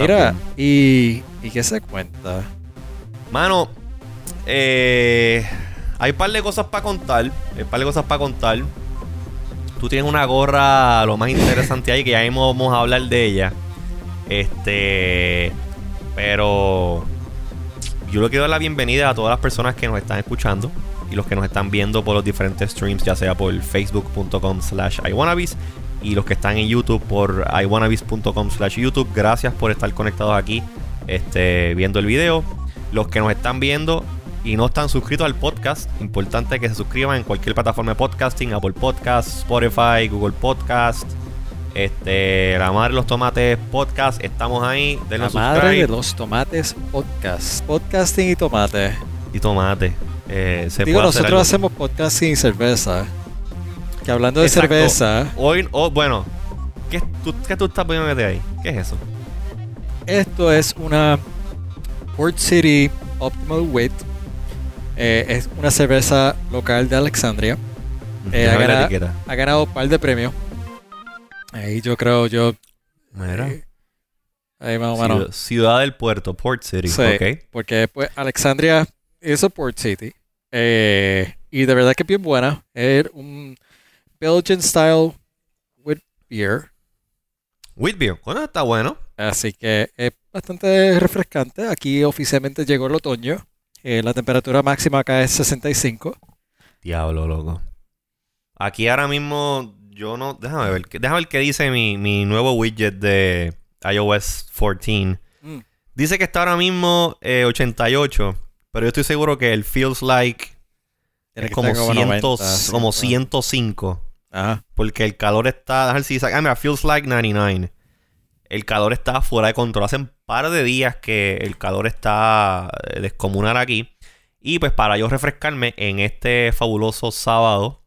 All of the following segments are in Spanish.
Mira, ¿y, ¿y qué se cuenta? Mano, eh, hay un par de cosas para contar. Hay un par de cosas para contar. Tú tienes una gorra, lo más interesante ahí, que ya mismo vamos a hablar de ella. Este. Pero. Yo le quiero dar la bienvenida a todas las personas que nos están escuchando y los que nos están viendo por los diferentes streams, ya sea por facebook.com slash iwannabis y los que están en YouTube por iwannabis.com slash YouTube. Gracias por estar conectados aquí este, viendo el video. Los que nos están viendo y no están suscritos al podcast, importante que se suscriban en cualquier plataforma de podcasting, Apple Podcasts, Spotify, Google Podcast, este, la madre de los tomates podcast, estamos ahí. la madre de los tomates podcast, podcasting y tomate. Y tomate. Eh, Digo, nosotros hacemos podcasting y cerveza. Que hablando de cerveza. Hoy, oh, bueno, ¿qué tú, ¿qué tú estás poniendo de ahí? ¿Qué es eso? Esto es una Port City Optimal Wit eh, es una cerveza local de Alexandria. Eh, ha, ganado, un par de premios. Ahí yo creo, yo. Mira. Eh, ahí Ciudad, del puerto, Port City. Sí, porque pues, Alexandria es un Port City. y de verdad que es bien buena. Es un Belgian style with beer. With beer, bueno, está bueno. Así que es bastante refrescante. Aquí oficialmente llegó el otoño. Eh, la temperatura máxima acá es 65. Diablo, loco. Aquí ahora mismo, yo no. Déjame ver, déjame ver qué dice mi, nuevo widget de iOS 14. Mm. Dice que está ahora mismo 88, eh, pero yo estoy seguro que el feels like es como, como 105. Ajá. Porque el calor está. Déjame si Ah, mira, feels like 99 el calor está fuera de control. Hace un par de días que el calor está eh, descomunal aquí. Y pues para yo refrescarme en este fabuloso sábado,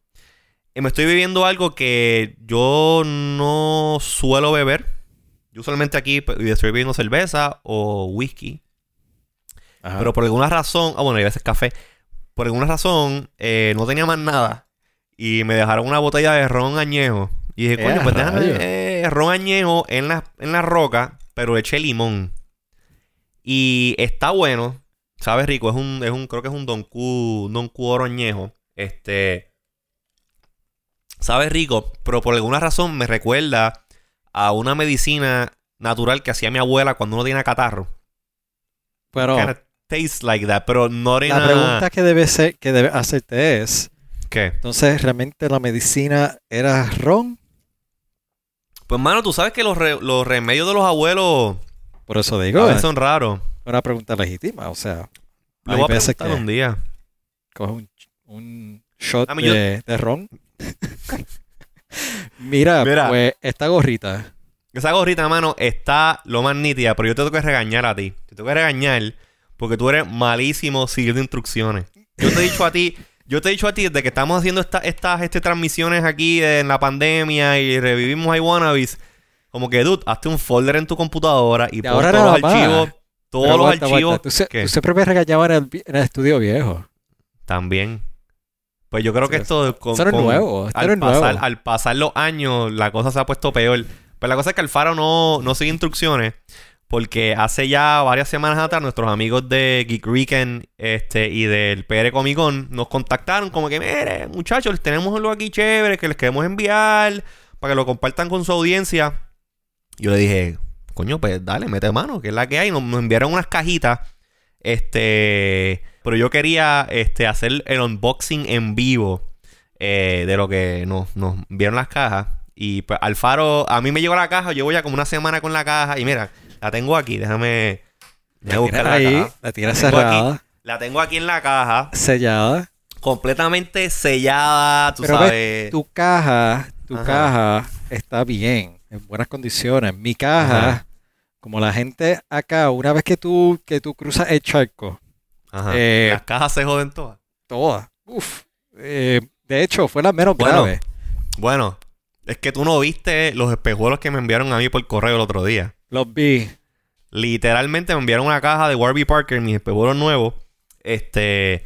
eh, me estoy bebiendo algo que yo no suelo beber. Yo usualmente aquí pues, estoy bebiendo cerveza o whisky. Pero por alguna razón, ah bueno, y a veces café. Por alguna razón eh, no tenía más nada. Y me dejaron una botella de ron añejo. Y dije, coño, pues déjame, ron añejo en la, en la roca, pero eché limón. Y está bueno. Sabe rico. Es un, es un, creo que es un Don Q, Don Q oro añejo. Este. Sabe rico, pero por alguna razón me recuerda a una medicina natural que hacía mi abuela cuando uno tiene catarro. Pero. Tastes like that, pero no La pregunta que debe ser, que debe hacerte es. ¿Qué? Entonces, ¿realmente la medicina era ron pues, mano, tú sabes que los, los remedios de los abuelos. Por eso digo. Eh, son raros. Una pregunta legítima, o sea. Lo voy a preguntar un día. Coge un, un shot de, de, ron. Mira, pues esta gorrita. Esa gorrita, mano, está lo más nítida, pero yo te tengo que regañar a ti. Te tengo que regañar porque tú eres malísimo siguiendo instrucciones. Yo te he dicho a ti yo te he dicho a ti, desde que estamos haciendo estas este, transmisiones aquí en la pandemia y revivimos iWannabes, como que, dude, hazte un folder en tu computadora y, pon todos los archivos. Todos los archivos. Tú, siempre me regañabas en el, estudio viejo. También. Pues yo creo que esto. Con, esto nuevo. al, pasar, al pasar los años, la cosa se ha puesto peor. Pero la cosa es que Alfaro no, no sigue instrucciones. Porque hace ya varias semanas atrás nuestros amigos de Geek Weekend este, y del PR Comic Con nos contactaron como que, mire, muchachos, tenemos algo aquí chévere que les queremos enviar para que lo compartan con su audiencia. Yo le dije, coño, pues dale, mete mano, que es la que hay. Nos, enviaron unas cajitas. Este, pero yo quería este, hacer el unboxing en vivo eh, de lo que nos, nos enviaron las cajas. Y pues Alfaro, a mí me llegó la caja, llevo ya como una semana con la caja y mira, la tengo aquí, déjame, déjame buscar la ahí, caja. La tienes cerrada. la tengo aquí en la caja. Sellada. Completamente sellada, tú sabes. tu caja, tu caja está bien, en buenas condiciones. Mi caja, como la gente acá, una vez que tú, que tú cruzas el charco. Eh, Las cajas se joden todas. Todas. Uf. Eh, de hecho, fue la menos grave. Bueno, es que tú no viste los espejuelos que me enviaron a mí por correo el otro día. Los vi. Literalmente me enviaron una caja de Warby Parker, mis espejuelos nuevos. Este.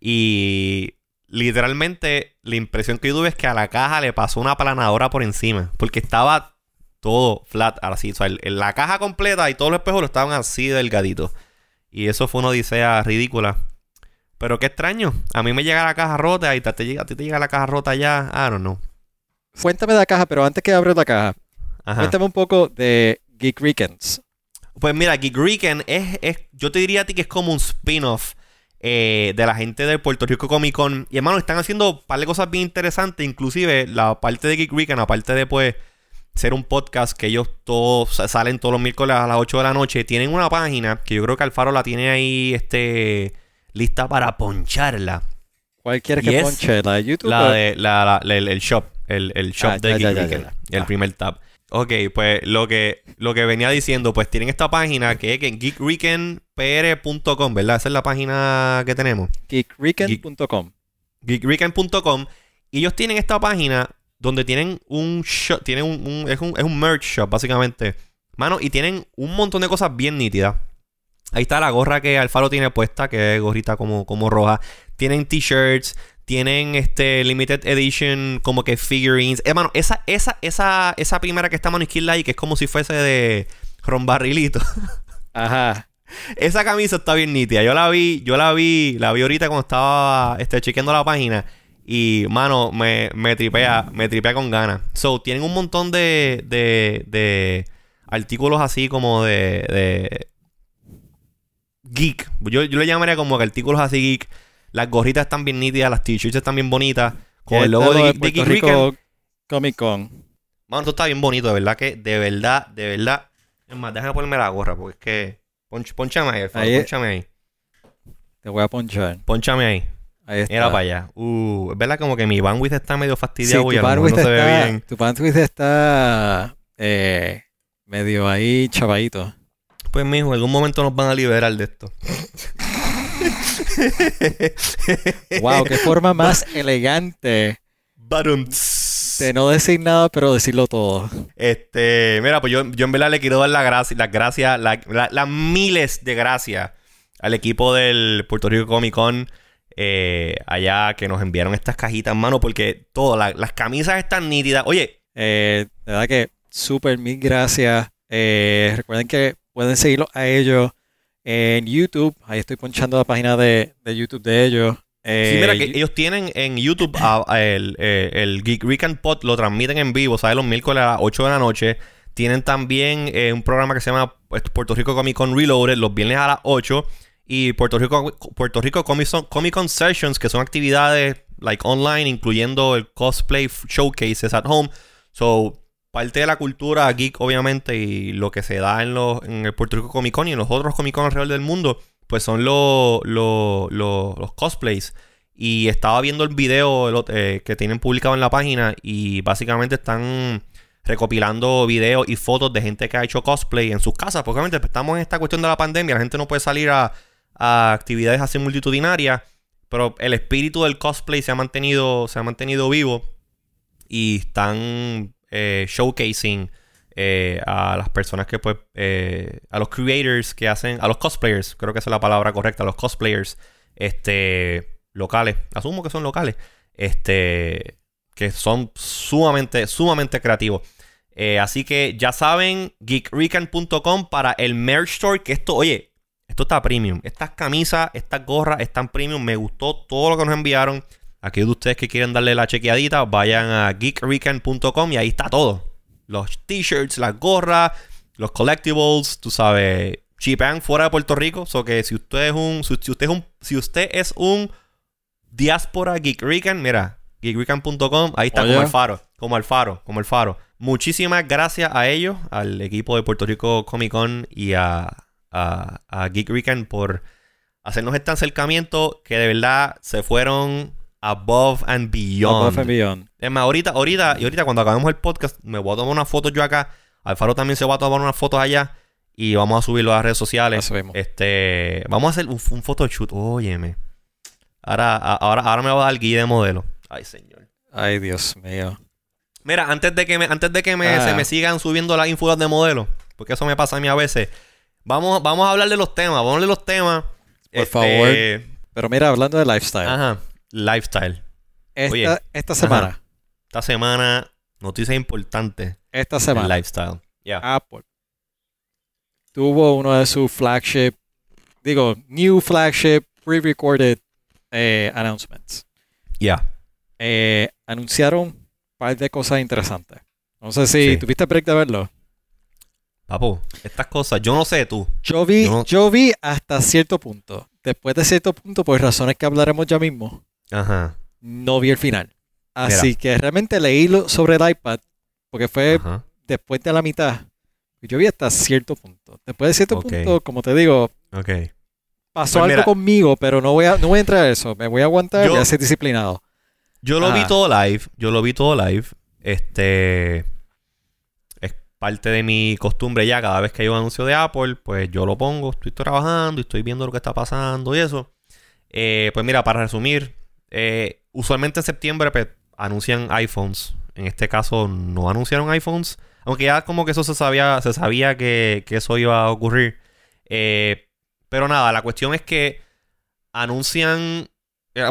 Y literalmente la impresión que yo tuve es que a la caja le pasó una planadora por encima. Porque estaba todo flat, así. O sea, la caja completa y todos los espejuelos estaban así delgaditos. Y eso fue una odisea ridícula. Pero qué extraño. A mí me llega la caja rota y a ti te llega la caja rota ya. I don't know. Cuéntame de la caja, pero antes que abres la caja, cuéntame un poco de Geek Weekends. Pues mira, Geek Weekend es, es, yo te diría a ti que es como un spin-off eh, de la gente de Puerto Rico Comic Con. Y hermano, están haciendo un par de cosas bien interesantes, inclusive la parte de Geek Weekend, aparte de pues ser un podcast que ellos todos salen todos los miércoles a las 8 de la noche, tienen una página que yo creo que Alfaro la tiene ahí este lista para poncharla. ¿Cuál quieres que ponche? ¿La de YouTube? La de la, el, shop. El, shop ah, de Geek Weekend. El primer tab. Ok, pues lo que, lo que venía diciendo, pues tienen esta página que es en geekweekendpr.com, ¿verdad? Esa es la página que tenemos. Geekweekend.com. Geekweekend.com. Y ellos tienen esta página donde tienen un shop, tienen un, es, un, es un merch shop, básicamente. Mano, y tienen un montón de cosas bien nítidas. Ahí está la gorra que Alfaro tiene puesta, que es gorrita como, como roja. Tienen t-shirts, tienen este limited edition como que figurines. Hermano, esa, esa, esa, esa primera que está mano izquierda ahí, que es como si fuese de Ron Barrilito. Ajá. Esa camisa está bien nítida. Yo la vi, yo la vi, la vi ahorita cuando estaba este, chequeando la página. Y, mano, me, me tripea, me tripea con ganas. So, tienen un montón de, de, de artículos así como de, de geek. Yo, yo le llamaría como que artículos así geek las gorritas están bien nítidas, las t-shirts están bien bonitas. Con el logo de, de, Rico Comic Con. Mano, esto está bien bonito, de verdad que, de verdad, de verdad. Es más, déjame ponerme la gorra, porque es que. Ponch, ponchame ahí, ahí, ponchame ahí. Te voy a ponchar. Ponchame ahí. Ahí está. Era para allá. Uh, es verdad como que mi bandwidth está medio fastidiado sí, y a no se ve bien. Tu bandwidth está eh, medio ahí chavadito. Pues mijo, en algún momento nos van a liberar de esto. wow, qué forma más elegante de no decir nada, pero decirlo todo. Este, mira, pues yo, yo en verdad le quiero dar las gracias, las gracias, las miles de gracias al equipo del Puerto Rico Comic Con. Eh, allá que nos enviaron estas cajitas, en mano, porque todas las camisas están nítidas. Oye, eh, de verdad que súper mil gracias. Eh, recuerden que pueden seguirlos a ellos en YouTube. Ahí estoy ponchando la página de, YouTube de ellos. sí, mira, que ellos tienen en YouTube el, eh, el, Geek Weekend Pod, lo transmiten en vivo, ¿sabes? Los miércoles a las 8 de la noche. Tienen también eh, un programa que se llama pues, Puerto Rico Comic Con Reloaded, los viernes a las 8. Y Puerto Rico, Puerto Rico Comic, Comic Con Sessions, que son actividades like online, incluyendo el cosplay showcases at home. So, parte de la cultura geek, obviamente, y lo que se da en, los, en el Puerto Rico Comic Con y en los otros Comic Con alrededor del mundo, pues son los, los, cosplays. Y estaba viendo el video eh, que tienen publicado en la página y básicamente están recopilando videos y fotos de gente que ha hecho cosplay en sus casas. Porque obviamente pues, estamos en esta cuestión de la pandemia, la gente no puede salir a, a actividades así multitudinarias, pero el espíritu del cosplay se ha mantenido, se ha mantenido vivo y están eh, showcasing eh, a las personas que pues eh, a los creators que hacen a los cosplayers creo que esa es la palabra correcta a los cosplayers este locales asumo que son locales este que son sumamente sumamente creativos. Así que ya saben geekrican.com para el merch store que esto oye esto está premium. Estas camisas estas gorras están premium. Me gustó todo lo que nos enviaron Aquellos de ustedes que quieren darle la chequeadita, vayan a geekweekend.com y ahí está todo. Los t-shirts, las gorras, los collectibles, tú sabes, chipean fuera de Puerto Rico. So que si usted es un, si usted es un, si usted es un diáspora Geek mira, geekweekend.com, ahí está como el faro, como el faro, como el faro. Muchísimas gracias a ellos, al equipo de Puerto Rico Comic Con y a, a, a Geek por hacernos este acercamiento que de verdad se fueron Above and Beyond. Above and Beyond. Es más, ahorita, ahorita, y ahorita cuando acabemos el podcast, me voy a tomar una foto yo acá. Alfaro también se va a tomar unas fotos allá. Y vamos a subirlo a las redes sociales. Este, vamos a hacer un, un photoshoot. Óyeme. Ahora, ahora, ahora me va a dar guía de modelo. Ay, señor. Ay, Dios mío. Mira, antes de que me, antes de que me, se ah. me sigan subiendo las infugas de modelo, porque eso me pasa a mí a veces. Vamos, vamos a hablar de los temas. Vamos a hablar de los temas. Por este, favor. Pero mira, hablando de lifestyle. Ajá lifestyle. Esta, esta semana. esta semana, noticias importantes. esta semana. lifestyle. Apple tuvo uno de sus flagship, digo, new flagship pre-recorded eh, announcements. Ya. Eh, anunciaron un par de cosas interesantes. No sé si tuviste break de verlo. Papo, estas cosas, yo no sé tú. Yo vi, yo vi hasta cierto punto. Después de cierto punto, por razones que hablaremos ya mismo, Ajá. no vi el final. Así que realmente leí sobre el iPad, porque fue después de la mitad. Yo vi hasta cierto punto. Después de cierto punto, como te digo, pasó pues algo conmigo, pero no voy, a, no voy a entrar a eso. Me voy a aguantar y voy a ser disciplinado. Yo lo vi ah. todo live. Yo lo vi todo live. Este parte de mi costumbre ya, cada vez que hay un anuncio de Apple, pues yo lo pongo, estoy trabajando y estoy viendo lo que está pasando y eso. Eh, pues mira, para resumir, eh, usualmente en septiembre pues, anuncian iPhones. En este caso no anunciaron iPhones, aunque ya como que eso se sabía, se sabía que, eso iba a ocurrir. Eh, pero nada, la cuestión es que anuncian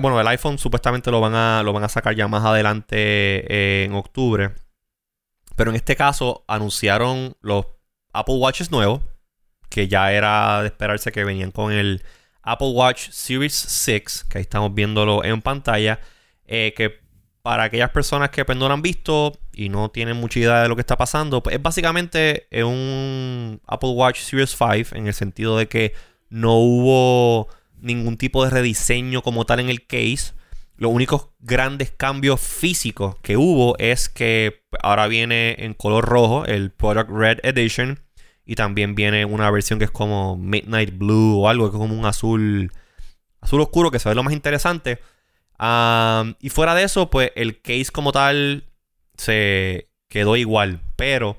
bueno, el iPhone supuestamente lo van a, lo van a sacar ya más adelante en octubre. Pero en este caso anunciaron los Apple Watches nuevos, que ya era de esperarse que venían con el Apple Watch Series 6, que ahí estamos viéndolo en pantalla, eh, que para aquellas personas que pues, han visto y no tienen mucha idea de lo que está pasando, pues es básicamente un Apple Watch Series 5 en el sentido de que no hubo ningún tipo de rediseño como tal en el case. Los únicos grandes cambios físicos que hubo es que ahora viene en color rojo el Product Red Edition y también viene una versión que es como Midnight Blue o algo que es como un azul azul oscuro que se ve lo más interesante. y fuera de eso, pues el case como tal se quedó igual, pero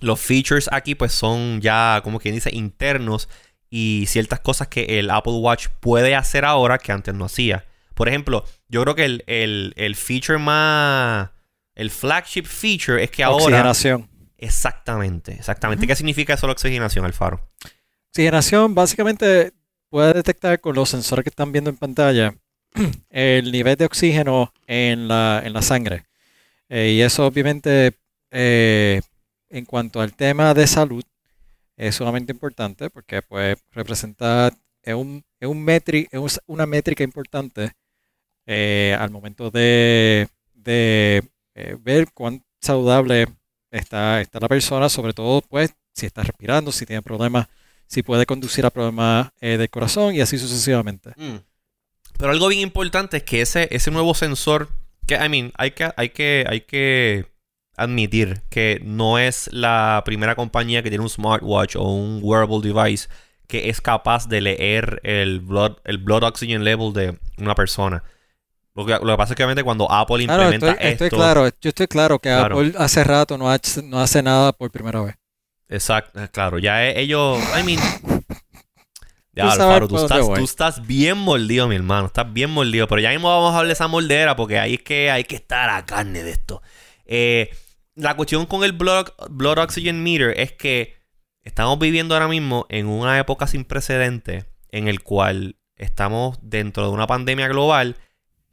los features aquí pues son ya como quien dice internos y ciertas cosas que el Apple Watch puede hacer ahora que antes no hacía. Por ejemplo, yo creo que el, feature más. El flagship feature es que ahora. Oxigenación. Exactamente, exactamente. ¿Qué significa eso la oxigenación, Alfaro? Oxigenación básicamente puede detectar con los sensores que están viendo en pantalla el nivel de oxígeno en la, en la sangre. Eh, y eso obviamente eh, en cuanto al tema de salud es sumamente importante porque pues representa es, un, es, un es una métrica importante eh, al momento de, eh, ver cuán saludable está, está la persona, sobre todo pues si está respirando, si tiene problemas, si puede conducir a problemas eh, del corazón y así sucesivamente. Mm. Pero algo bien importante es que ese, ese nuevo sensor, que I mean, hay que, hay que, hay que admitir que no es la primera compañía que tiene un smartwatch o un wearable device que es capaz de leer el blood, el blood oxygen level de una persona. Lo que, pasa es que obviamente cuando Apple implementa estoy, esto... Estoy claro, yo estoy claro que Apple hace rato no, hace nada por primera vez. Exacto, claro. Ya ellos... I mean... Ya, Alfaro, tú estás, tú estás bien mordido, mi hermano. Estás bien mordido. Pero ya mismo vamos a hablar de esa moldera porque ahí es que hay que estar a carne de esto. Eh, la cuestión con el blood, blood Oxygen Meter es que estamos viviendo ahora mismo en una época sin precedente en el cual estamos dentro de una pandemia global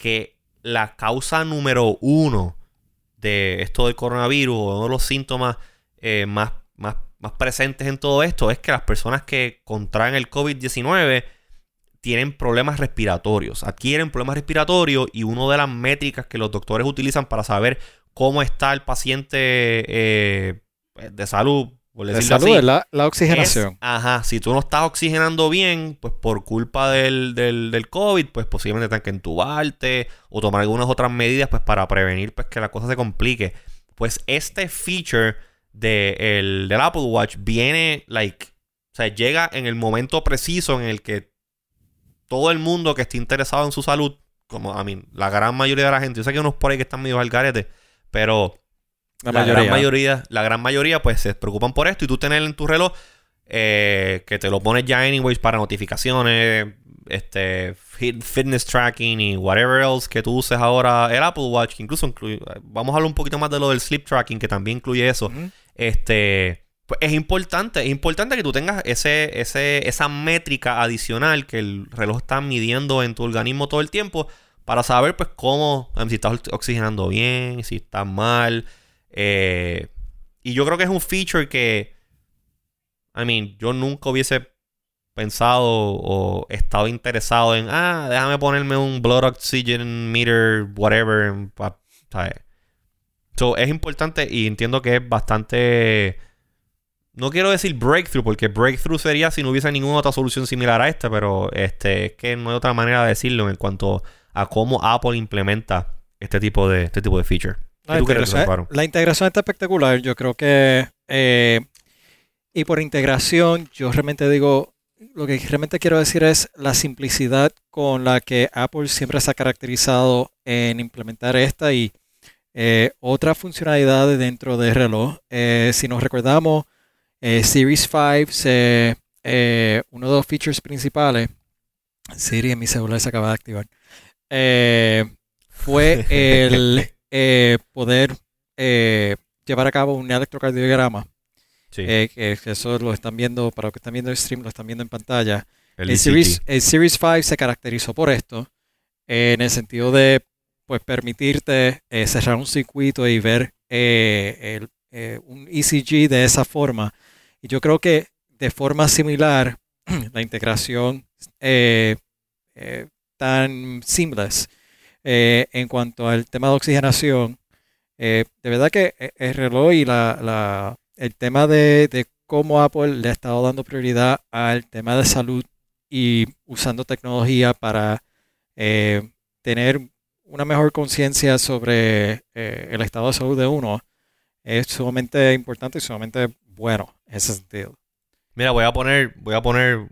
que la causa número uno de esto del coronavirus, uno de los síntomas eh, más, más, más presentes en todo esto, es que las personas que contraen el COVID-19 tienen problemas respiratorios, adquieren problemas respiratorios y una de las métricas que los doctores utilizan para saber cómo está el paciente eh, de salud de salud, la, oxigenación. ajá, si tú no estás oxigenando bien, pues por culpa del, del, COVID, pues posiblemente tengas que entubarte o tomar algunas otras medidas pues para prevenir pues que la cosa se complique. Pues este feature de del Apple Watch viene, like, o sea, llega en el momento preciso en el que todo el mundo que esté interesado en su salud, como a mí, la gran mayoría de la gente, yo sé que hay unos por ahí que están medio al garete, pero la, gran mayoría, la gran mayoría, pues se preocupan por esto y tú tener en tu reloj eh, que te lo pones ya anyways para notificaciones, este fitness tracking y whatever else que tú uses ahora el Apple Watch, que incluso incluye, vamos a hablar un poquito más de lo del sleep tracking que también incluye eso. Este, pues es importante, es importante que tú tengas ese, ese, esa métrica adicional que el reloj está midiendo en tu organismo todo el tiempo para saber pues cómo, si estás oxigenando bien, si estás mal. Eh, Y yo creo que es un feature que, I mean, yo nunca hubiese pensado o estado interesado en, ah, déjame ponerme un blood oxygen meter, whatever. So, es importante y entiendo que es bastante... No quiero decir breakthrough, porque breakthrough sería si no hubiese ninguna otra solución similar a esta, pero este, es que no hay otra manera de decirlo en cuanto a cómo Apple implementa este tipo de, este tipo de feature. La, integración, la integración está espectacular. Yo creo que... Eh, y por integración, yo realmente digo, lo que realmente quiero decir es la simplicidad con la que Apple siempre se ha caracterizado en implementar esta y eh, otra funcionalidad dentro del reloj. Eh, si nos recordamos, Series 5, uno de los features principales, Siri en mi celular se acaba de activar, fue el poder llevar a cabo un electrocardiograma eh, que eso lo están viendo, para los que están viendo el stream, lo están viendo en pantalla. El, e Series, el Series 5 se caracterizó por esto, en el sentido de pues permitirte eh, cerrar un circuito y ver eh, un ECG de esa forma. Y yo creo que de forma similar, la integración tan seamless en cuanto al tema de oxigenación, de verdad que el reloj y la el tema de, cómo Apple le ha estado dando prioridad al tema de salud y usando tecnología para eh, tener una mejor conciencia sobre eh, el estado de salud de uno es sumamente importante y sumamente bueno en ese sentido. Mira, voy a poner, voy a poner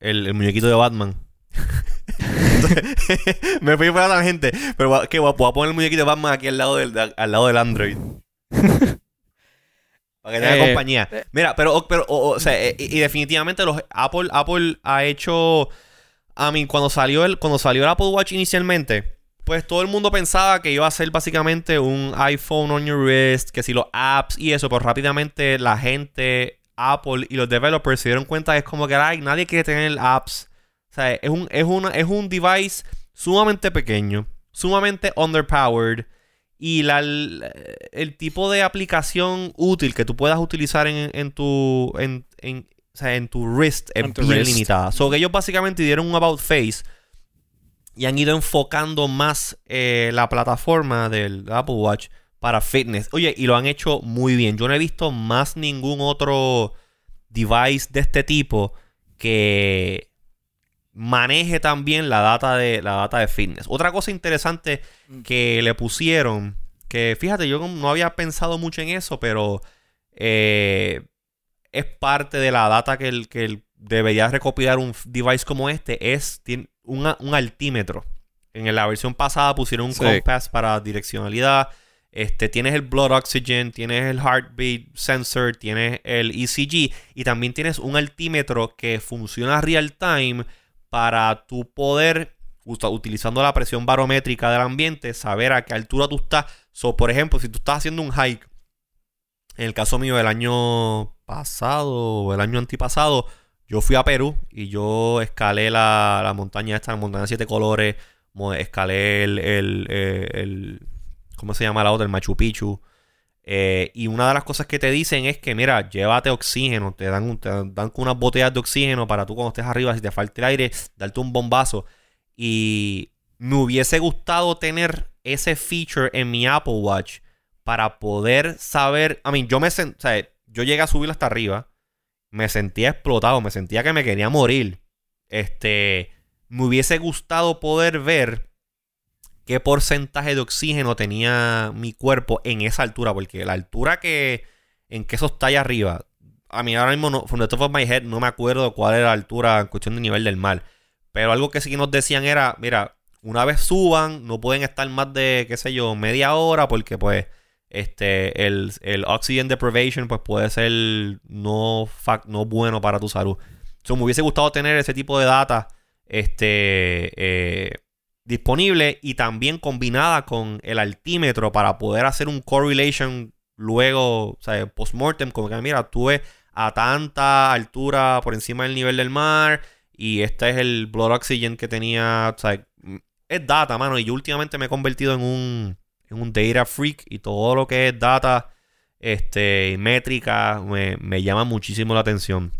el, muñequito de Batman. me fui para la gente, pero que voy a poner el muñequito de Batman aquí al lado del, al lado del Android. Para que tenga eh, compañía. Eh. Mira, pero, pero o, sea, eh, y, definitivamente los Apple, Apple ha hecho. A mí, cuando salió el, cuando salió el Apple Watch inicialmente, pues todo el mundo pensaba que iba a ser básicamente un iPhone on your wrist, que si los apps y eso, pues rápidamente la gente, Apple y los developers se dieron cuenta que es como que ay, nadie quiere tener apps. O sea, es un, es una, es un device sumamente pequeño, sumamente underpowered y la, el, tipo de aplicación útil que tú puedas utilizar en, en tu en, en, o sea, en tu wrist es bien limitada. So que ellos básicamente dieron un about face y han ido enfocando más eh, la plataforma del Apple Watch para fitness. Oye, y lo han hecho muy bien. Yo no he visto más ningún otro device de este tipo que maneje también la data de la data de fitness. Otra cosa interesante mm. que le pusieron, que fíjate, yo no había pensado mucho en eso, pero eh, es parte de la data que, el, que debería recopilar un device como este, es un altímetro. En la versión pasada pusieron un compass para direccionalidad. Este, tienes el blood oxygen, tienes el heartbeat sensor, tienes el ECG y también tienes un altímetro que funciona real time para tu poder, utilizando la presión barométrica del ambiente, saber a qué altura tú estás. So, por ejemplo, si tú estás haciendo un hike, en el caso mío del año pasado el año antipasado, yo fui a Perú y yo escalé la, montaña esta, la montaña de siete colores, escalé el, el, eh, el, ¿cómo se llama la otra? El Machu Picchu. Eh, y una de las cosas que te dicen es que, mira, llévate oxígeno, te dan, te dan unas botellas de oxígeno para tú cuando estés arriba, si te falta el aire, darte un bombazo. Y me hubiese gustado tener ese feature en mi Apple Watch para poder saber, a mí, yo me sea, yo llegué a subir hasta arriba, me sentía explotado, me sentía que me quería morir. Este, me hubiese gustado poder ver qué porcentaje de oxígeno tenía mi cuerpo en esa altura, porque la altura que en que eso está allá arriba, a mí ahora mismo, no, from the top of my head, no me acuerdo cuál era la altura en cuestión de nivel del mar. Pero algo que sí nos decían era, mira, una vez suban, no pueden estar más de, qué sé yo, media hora, porque pues este, el, el oxygen deprivation pues puede ser no, no bueno para tu salud. So, me hubiese gustado tener ese tipo de data este, eh, disponible y también combinada con el altímetro para poder hacer un correlation luego, o sea, post-mortem, como que mira, tuve a tanta altura por encima del nivel del mar y este es el blood oxygen que tenía, o sea, es data, mano, y yo últimamente me he convertido en un, en un data freak y todo lo que es data este, métrica, me, me llama muchísimo la atención.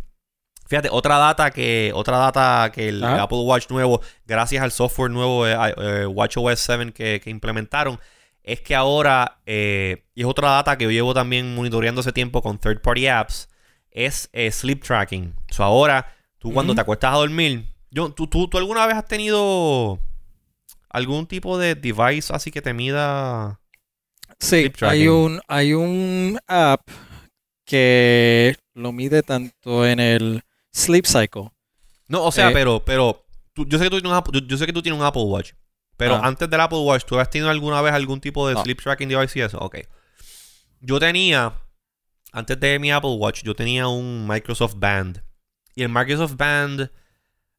Fíjate, otra data que, otra data que el Apple Watch nuevo, gracias al software nuevo de eh, WatchOS 7 que, implementaron, es que ahora, eh, y es otra data que yo llevo también monitoreando hace tiempo con third party apps, es eh, sleep tracking. O sea, ahora, tú cuando te acuestas a dormir, yo, ¿tú, tú, tú alguna vez has tenido algún tipo de device así que te mida Sí, hay un, hay un app que lo mide tanto en el Sleep Cycle. No, o sea, eh, pero, pero yo, sé que tú tienes un, yo, sé que tú tienes un Apple Watch. Pero ah. antes del Apple Watch, ¿tú has tenido alguna vez algún tipo de sleep tracking device y eso? Ok. Yo tenía, antes de mi Apple Watch, yo tenía un Microsoft Band. Y el Microsoft Band,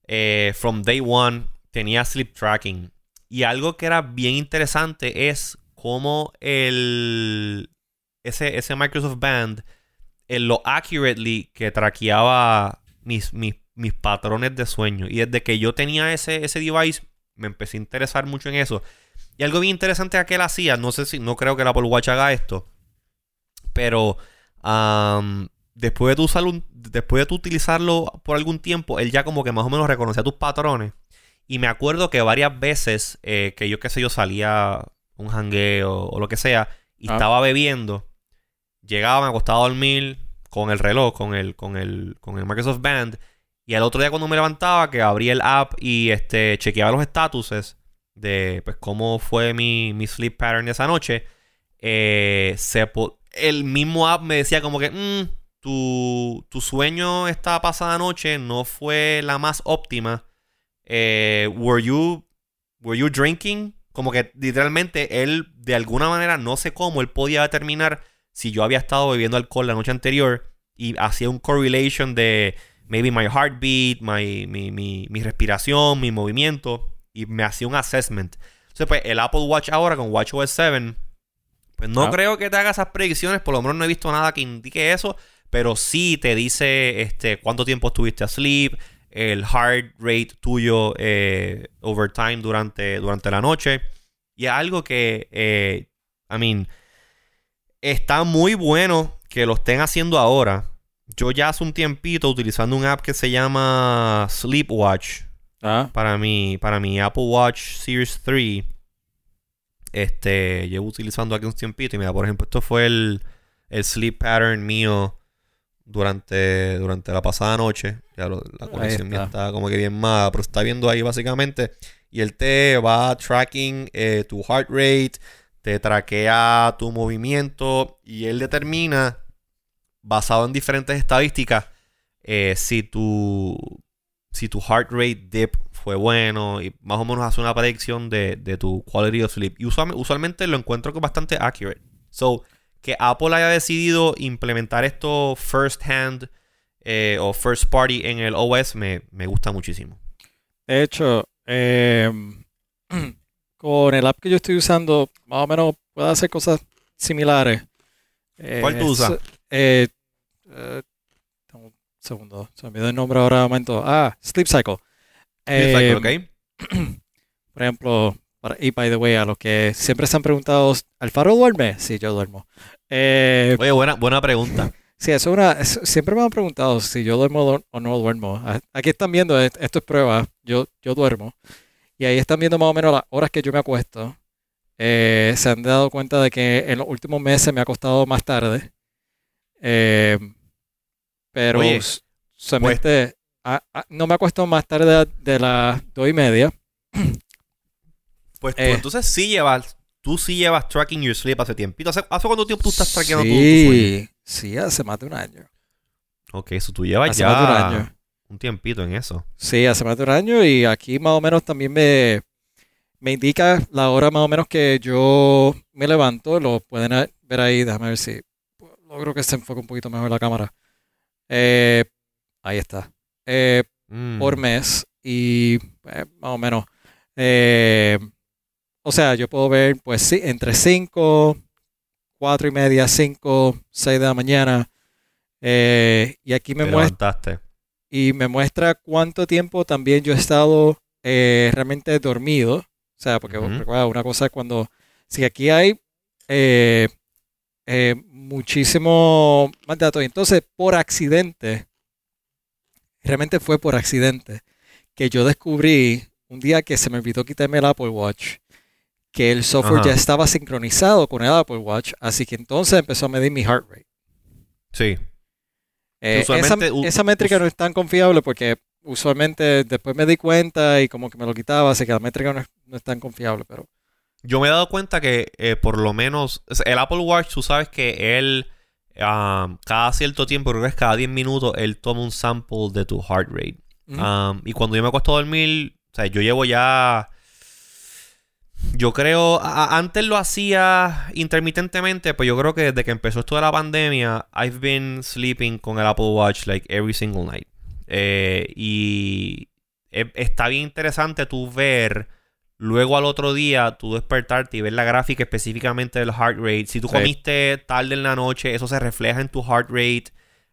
eh, from day one, tenía sleep tracking. Y algo que era bien interesante es cómo el, ese, ese Microsoft Band, en lo accurately que traqueaba mis, mis, patrones de sueño. Y desde que yo tenía ese, ese device, me empecé a interesar mucho en eso. Y algo bien interesante que él hacía, no sé si, no creo que el Apple Watch haga esto, pero después de tú usarlo, después de tú utilizarlo por algún tiempo, él ya como que más o menos reconocía tus patrones. Y me acuerdo que varias veces eh, que yo, qué sé yo, salía un jangueo o lo que sea, y ah. estaba bebiendo, llegaba, me acostaba a dormir, con el reloj, con el, con el, con el Microsoft Band. Y al otro día cuando me levantaba, que abrí el app y este, chequeaba los statuses de pues cómo fue mi, mi sleep pattern esa noche, eh, se el mismo app me decía como que mm, tu, tu, sueño esta pasada noche no fue la más óptima. Eh, were, you, were you drinking? Como que literalmente él, de alguna manera, no sé cómo, él podía determinar si yo había estado bebiendo alcohol la noche anterior y hacía un correlation de maybe my heartbeat, my, mi, mi, mi respiración, mi movimiento y me hacía un assessment. Entonces, pues el Apple Watch ahora con WatchOS 7, pues no ah. creo que te haga esas predicciones, por lo menos no he visto nada que indique eso, pero sí te dice este, cuánto tiempo estuviste asleep, el heart rate tuyo eh, over time durante, durante la noche. Y algo que, eh, I mean, Está muy bueno que lo estén haciendo ahora. Yo ya hace un tiempito utilizando un app que se llama Sleepwatch. Ah. Para mi, para mi Apple Watch Series 3. Este, llevo utilizando aquí un tiempito. Y mira, por ejemplo, esto fue el, el sleep pattern mío durante, durante la pasada noche. Ya la conexión ya está como que bien mala, pero está viendo ahí básicamente. Y el te va tracking eh, tu heart rate, te traquea tu movimiento y él determina, basado en diferentes estadísticas, eh, si, tu, si tu heart rate dip fue bueno y más o menos hace una predicción de, tu quality of sleep. Y usualmente lo encuentro bastante accurate. So, que Apple haya decidido implementar esto first hand eh, o first party en el OS me, gusta muchísimo. De hecho, eh, con el app que yo estoy usando, más o menos puedo hacer cosas similares. ¿Cuál tú usas? Eh, eh, un segundo, se me olvidó el nombre ahora de momento. Ah, Sleep Cycle. Sleep Cycle, ok. Por ejemplo, y by the way, a los que siempre se han preguntado, ¿Alfaro duerme? Sí, yo duermo. Eh, Oye, buena, buena pregunta. Sí, eso es una. siempre me han preguntado si yo duermo o no duermo. Aquí están viendo, esto es prueba. Yo, yo duermo. Y ahí están viendo más o menos las horas que yo me acuesto. Eh, se han dado cuenta de que en los últimos meses me ha costado más tarde. Eh, pero solamente pues no me ha costado más tarde de las dos y media. Pues eh, entonces sí llevas, tú sí llevas tracking your sleep hace tiempo. ¿Hace, ¿Hace cuánto tiempo tú estás trackeando tu, sueño? Sí, hace más de un año. Ok, eso tú llevas ya. Más de un año un tiempito en eso. Sí, hace más de un año y aquí más o menos también me, me indica la hora más o menos que yo me levanto. Lo pueden ver ahí, déjame ver si logro que se enfoque un poquito mejor la cámara. Eh, ahí está. Eh, mm. Por mes y eh, más o menos. o sea, yo puedo ver pues sí, entre 5, 4 y media, 5, 6 de la mañana. y aquí me muestra y me muestra cuánto tiempo también yo he estado eh, realmente dormido. O sea, porque recuerda, una cosa es cuando, si aquí hay, eh, eh, muchísimo más datos. Entonces, por accidente, realmente fue por accidente, que yo descubrí un día que se me olvidó quitarme el Apple Watch, que el software ya estaba sincronizado con el Apple Watch, así que entonces empezó a medir mi heart rate. Sí. Eh, esa, métrica no es tan confiable porque usualmente después me di cuenta y como que me lo quitaba, así que la métrica no es, tan confiable, pero... Yo me he dado cuenta que eh, por lo menos el Apple Watch, tú sabes que él ah, cada cierto tiempo, creo que es cada 10 minutos, él toma un sample de tu heart rate. Y cuando yo me acuesto a dormir, o sea, yo llevo ya yo creo, antes lo hacía intermitentemente, pues yo creo que desde que empezó esto de la pandemia, I've been sleeping con el Apple Watch like every single night. Eh, y e, está bien interesante tú ver, luego al otro día, tú despertarte y ver la gráfica específicamente del heart rate. Si tú comiste tarde en la noche, eso se refleja en tu heart rate.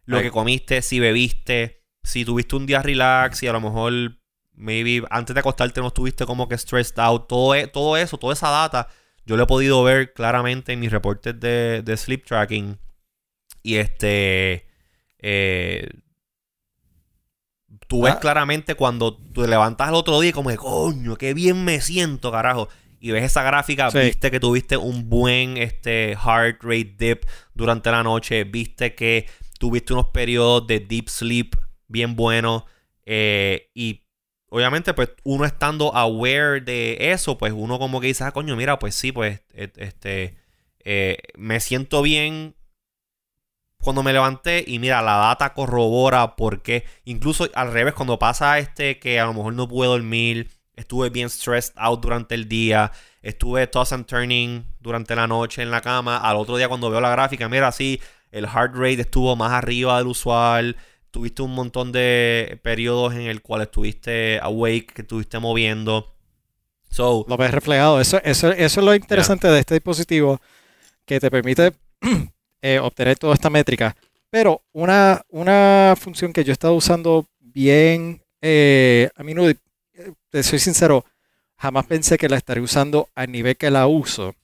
Lo que comiste, si bebiste, si tuviste un día relax y a lo mejor maybe antes de acostarte no estuviste como que stressed out, todo, e, todo eso, toda esa data, yo lo he podido ver claramente en mis reportes de, sleep tracking. Y este, eh, tú ves ah. claramente cuando te levantas el otro día como de, coño, qué bien me siento, carajo. Y ves esa gráfica, viste que tuviste un buen este, heart rate dip durante la noche, viste que tuviste unos periodos de deep sleep bien buenos. Eh, y obviamente, pues uno estando aware de eso, pues uno como que dice, ah, coño, mira, pues sí, pues este, eh, me siento bien cuando me levanté y mira, la data corrobora porque incluso al revés, cuando pasa este que a lo mejor no pude dormir, estuve bien stressed out durante el día, estuve toss and turning durante la noche en la cama, al otro día cuando veo la gráfica, mira, sí, el heart rate estuvo más arriba del usual, tuviste un montón de periodos en el cual estuviste awake, que estuviste moviendo. So, lo ves reflejado. Eso, eso, eso es lo interesante de este dispositivo que te permite eh, obtener toda esta métrica. Pero una, una función que yo he estado usando bien, eh, a mí no, eh, te soy sincero, jamás pensé que la estaría usando al nivel que la uso.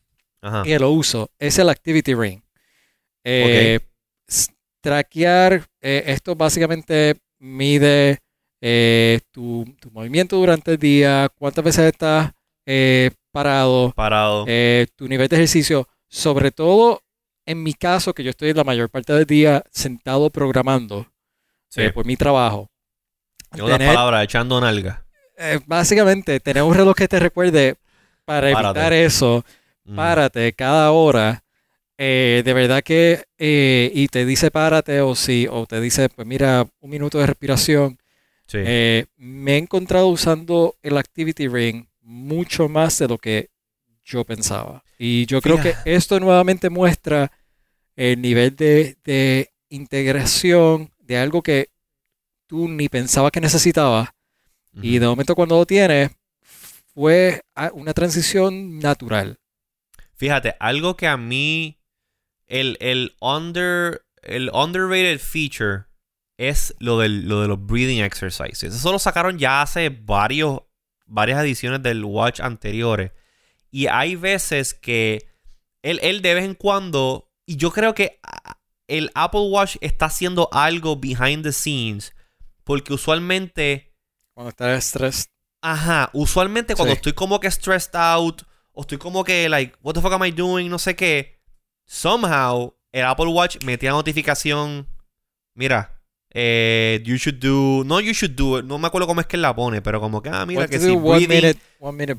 Y lo uso, es el Activity Ring. Eh, traquear, eh, esto básicamente mide eh, tu, movimiento durante el día, cuántas veces estás eh, parado, parado. tu nivel de ejercicio, sobre todo en mi caso, que yo estoy la mayor parte del día sentado programando por mi trabajo. En otras palabras, echando nalga. básicamente, tener un reloj que te recuerde para evitar eso. Mm. Párate cada hora eh, de verdad que, eh, y te dice párate o si, o te dice, pues mira, un minuto de respiración. Eh, me he encontrado usando el Activity Ring mucho más de lo que yo pensaba. Y yo creo que esto nuevamente muestra el nivel de, integración de algo que tú ni pensabas que necesitabas. Y de momento cuando lo tienes, fue una transición natural. Fíjate, algo que a mí el, el, under, el underrated feature es lo, del, lo de los breathing exercises. Eso lo sacaron ya hace varios, varias ediciones del Watch anteriores. Y hay veces que él, él de vez en cuando, y yo creo que el Apple Watch está haciendo algo behind the scenes, porque usualmente... Cuando estás stressed. Ajá, usualmente cuando estoy como que stressed out, o estoy como que, like, what the fuck am I doing, no sé qué somehow el Apple Watch metía notificación. Mira, eh, you should do. No, you should do it. No me acuerdo cómo es que la pone, pero como que, ah, mira que sí. Breathing,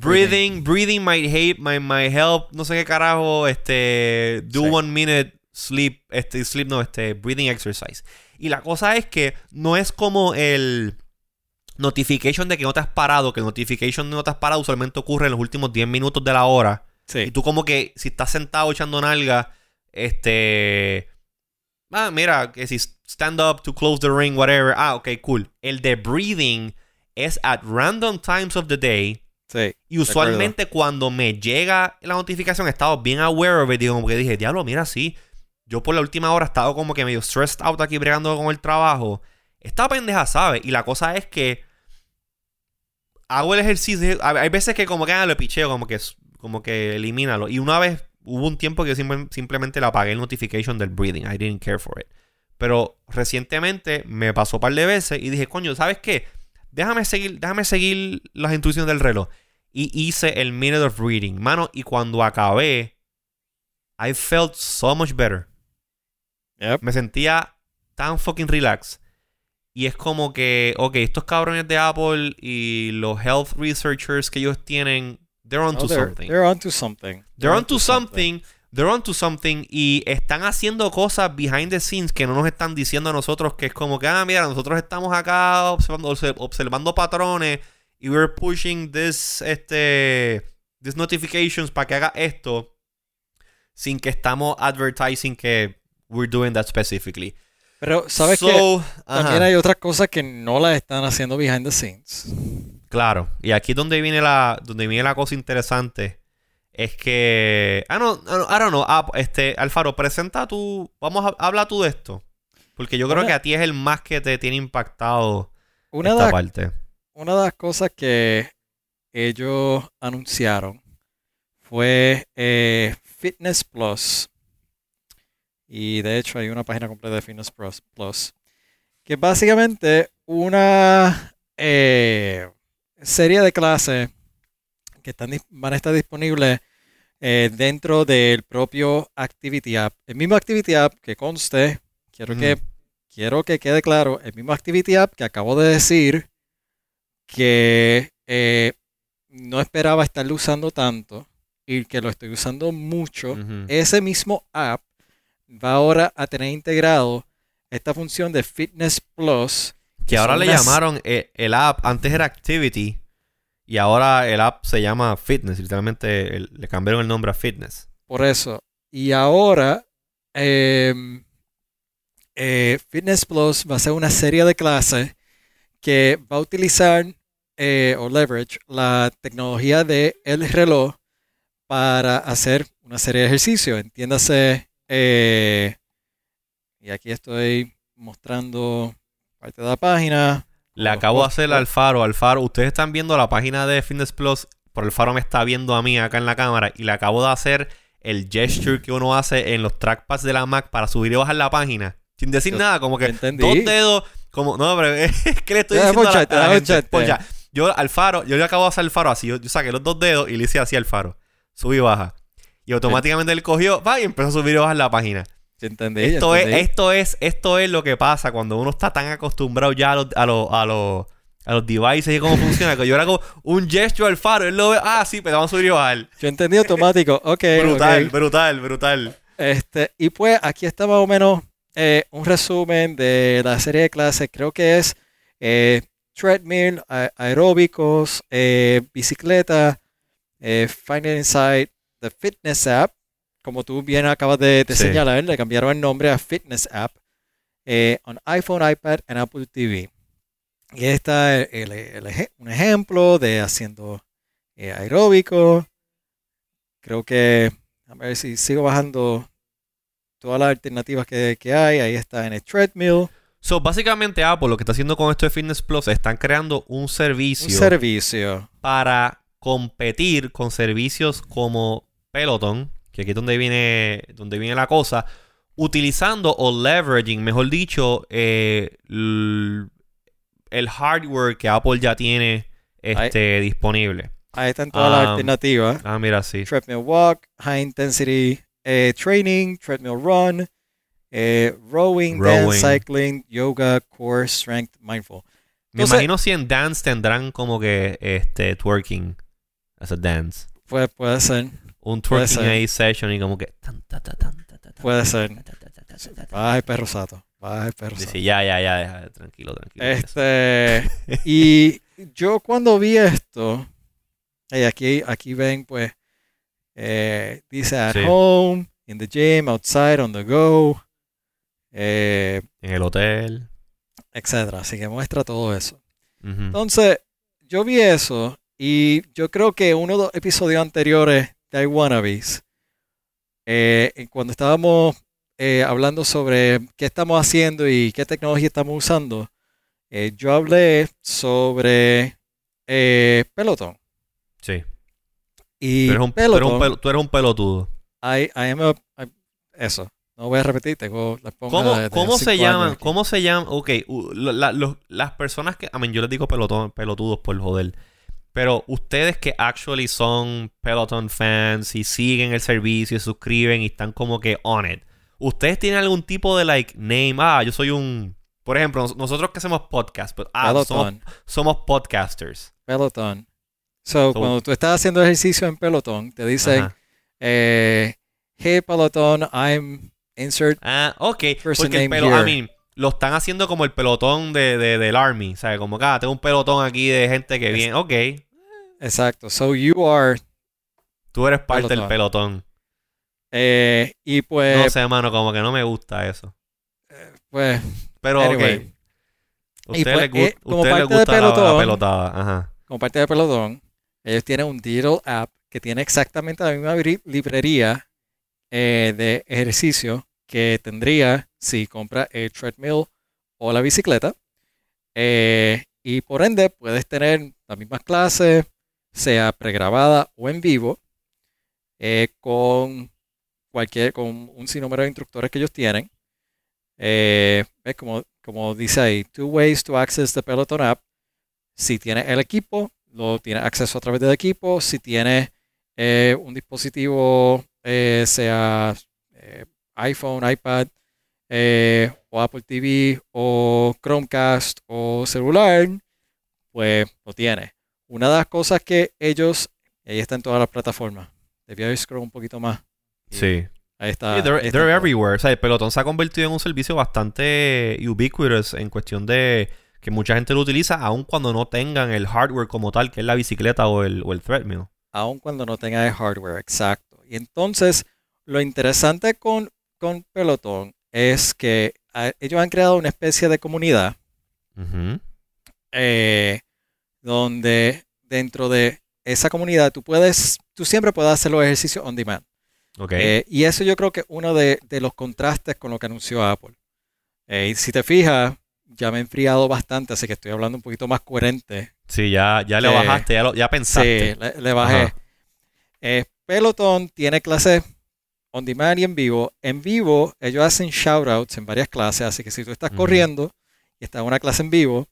breathing, breathing. might, hate, might, help. No sé qué carajo. Este. Do one minute sleep. Este, sleep, no, este. Breathing exercise. Y la cosa es que no es como el notification de que no te has parado, que el notification de no te has parado usualmente ocurre en los últimos 10 minutos de la hora. Sí. Y tú como que si estás sentado echando nalga, este. Ah, mira, que si stand up to close the ring, whatever. Ah, ok, cool. El de breathing es at random times of the day. Sí. Y usualmente cuando me llega la notificación, he estado bien aware of it. Digo, como que dije, diablo, mira, sí. Yo por la última hora he estado como que medio stressed out aquí bregando con el trabajo. Esta pendeja sabe. Y la cosa es que hago el ejercicio. Hay veces que como que ah, lo picheo, como que, como que elimínalo. Y una vez hubo un tiempo que simplemente le apagué el notification del breathing. I didn't care for it. Pero recientemente me pasó un par de veces y dije, coño, ¿sabes qué? Déjame seguir, déjame seguir las instrucciones del reloj. Y hice el minute of reading. Mano, y cuando acabé, I felt so much better. Me sentía tan fucking relaxed. Y es como que, ok, estos cabrones de Apple y los health researchers que ellos tienen, they're onto to something. They're onto something. They're, onto something. They're onto something. Y están haciendo cosas behind the scenes que no nos están diciendo a nosotros que es como que, ah, mira, nosotros estamos acá observando, observando patrones y we're pushing this, este, this notifications para que haga esto sin que estamos advertising que we're doing that specifically. Pero, ¿sabes qué? También hay otras cosas que no las están haciendo behind the scenes. Claro. Y aquí donde viene la, donde viene la cosa interesante. Es que. Ah, no, I don't know. Ah, este, Alfaro, presenta tú. Vamos a hablar tú de esto. Porque yo creo que a ti es el más que te tiene impactado una esta parte. Una de las cosas que ellos anunciaron fue eh, Fitness Plus. Y de hecho hay una página completa de Fitness Plus, que es básicamente una eh, serie de clases que están, van a estar disponibles eh, dentro del propio Activity App. El mismo Activity App que conste, quiero, que, quiero que quede claro, el mismo Activity App que acabo de decir que eh, no esperaba estarlo usando tanto y que lo estoy usando mucho. Ese mismo app va ahora a tener integrado esta función de Fitness Plus. Que, ahora le llamaron eh, el, app, antes era Activity y ahora el app se llama Fitness. Literalmente le cambiaron el nombre a Fitness. Por eso. Y ahora em, eh, Fitness Plus va a ser una serie de clases que va a utilizar eh, o leverage la tecnología del el reloj para hacer una serie de ejercicios. Entiéndase y aquí estoy mostrando parte de la página. Le acabo de hacer al faro, al faro. Ustedes están viendo la página de Fitness Plus, pero el faro me está viendo a mí acá en la cámara y le acabo de hacer el gesture que uno hace en los trackpads de la Mac para subir y bajar la página. Sin decir nada, como que dos dedos, como, no, pero es que le estoy diciendo a la, Yo al faro, yo le acabo de hacer el faro así, yo, yo saqué los dos dedos y le hice así al faro. Subí y baja. Y automáticamente él cogió, va y empezó a subir y bajar la página. Entendí, esto, Es, esto, es, esto es lo que pasa cuando uno está tan acostumbrado ya a los, a los, a los, a los devices y cómo funciona. que yo era como un gesture al faro. Él lo ve, ah, sí, pero vamos a subir y bajar. Yo entendí automático. Ok. brutal, brutal, brutal. Este, y pues aquí está más o menos eh, un resumen de la serie de clases. Creo que es eh, treadmill, aeróbicos, eh, bicicleta, Final Insight, The Fitness App, como tú bien acabas de, señalar, le cambiaron el nombre a Fitness App eh, en iPhone, iPad y Apple TV. Y está un ejemplo de haciendo eh, aeróbico. Creo que, a ver si sigo bajando todas las alternativas que, que hay. Ahí está en el treadmill. So, básicamente Apple lo que está haciendo con esto de Fitness Plus están creando un servicio. Un servicio. Para competir con servicios como Peloton, que aquí es donde viene, donde viene la cosa, utilizando o leveraging, mejor dicho, eh, el hardware que Apple ya tiene este, disponible. Ahí están todas las alternativas. Ah, mira, sí. Treadmill walk, high intensity eh, training, treadmill run, eh, rowing, dance, cycling, yoga, core, strength, mindful. Me imagino si en dance tendrán como que este twerking as a dance. Puede, puede ser un twerking ahí session y como que. Puede ser. El perro sato. El perro Dice, ya, ya, ya, tranquilo, tranquilo. Este. y yo cuando vi esto. Y aquí, aquí ven, pues. Eh, dice at home, in the gym, outside, on the go. Eh, en el hotel. Etcétera. Así que muestra todo eso. Entonces, yo vi eso. Y yo creo que uno de los episodios anteriores de wannabes, eh, cuando estábamos eh, hablando sobre qué estamos haciendo y qué tecnología estamos usando, eh, yo hablé sobre Peloton. Sí. Y tú eres, un, pelotudo. I, I am a, eso. No voy a repetir, tengo la ¿Cómo, ¿cómo se llaman? ¿Cómo se llaman? Ok, las personas que. I mean, yo les digo pelotón, pelotudos por joder. Pero ustedes que actually son Peloton fans y siguen el servicio y suscriben y están como que on it. ¿Ustedes tienen algún tipo de like name? Ah, yo soy un. Por ejemplo, nosotros que hacemos podcast, pues, ah, somos, podcasters. Peloton. So, cuando tú estás haciendo ejercicio en Peloton, te dicen, eh, hey Peloton, I'm insert. Ah, ok. Porque el pelo, I mean, lo están haciendo como el pelotón de, del Army. ¿Sabes? Como que, ah, tengo un pelotón aquí de gente que viene. Ok. Exacto. So you are. Tú eres parte del pelotón. Eh, y pues. No sé, hermano, como que no me gusta eso. Eh, pues. Pero, ok. Ustedes pues, eh, como parte gusta pelotón, la, pelotada. Ajá. Como parte del pelotón, ellos tienen un digital app que tiene exactamente la misma librería de ejercicio que tendría si compra el treadmill o la bicicleta. y por ende puedes tener las mismas clases, sea pregrabada o en vivo, eh, con cualquier, con un sinnúmero de instructores que ellos tienen. Eh, como, como dice ahí, two ways to access the Peloton app. Si tiene el equipo, lo tiene acceso a través del equipo. Si tiene eh, un dispositivo, sea iPhone, iPad, o Apple TV, o Chromecast, o celular, pues lo tiene. Una de las cosas que ellos, ahí está en todas las plataformas. Debía haber scroll un poquito más. Sí. Ahí está. they're, everywhere. O sea, el pelotón se ha convertido en un servicio bastante ubiquitous en cuestión de que mucha gente lo utiliza, aun cuando no tengan el hardware como tal, que es la bicicleta o el, o el treadmill. Aun cuando no tengan el hardware, exacto. Y entonces, lo interesante con, con Pelotón es que ah, ellos han creado una especie de comunidad eh, donde dentro de esa comunidad tú puedes, tú siempre puedes hacer los ejercicios on demand. Okay. Eh, y eso yo creo que es uno de, los contrastes con lo que anunció Apple. Eh, y si te fijas, ya me he enfriado bastante, así que estoy hablando un poquito más coherente. Sí, ya, ya le bajaste, ya, lo, ya pensaste. Sí, le, bajé. Eh, Peloton tiene clases on demand y en vivo. En vivo, ellos hacen shoutouts en varias clases, así que si tú estás corriendo y estás en una clase en vivo,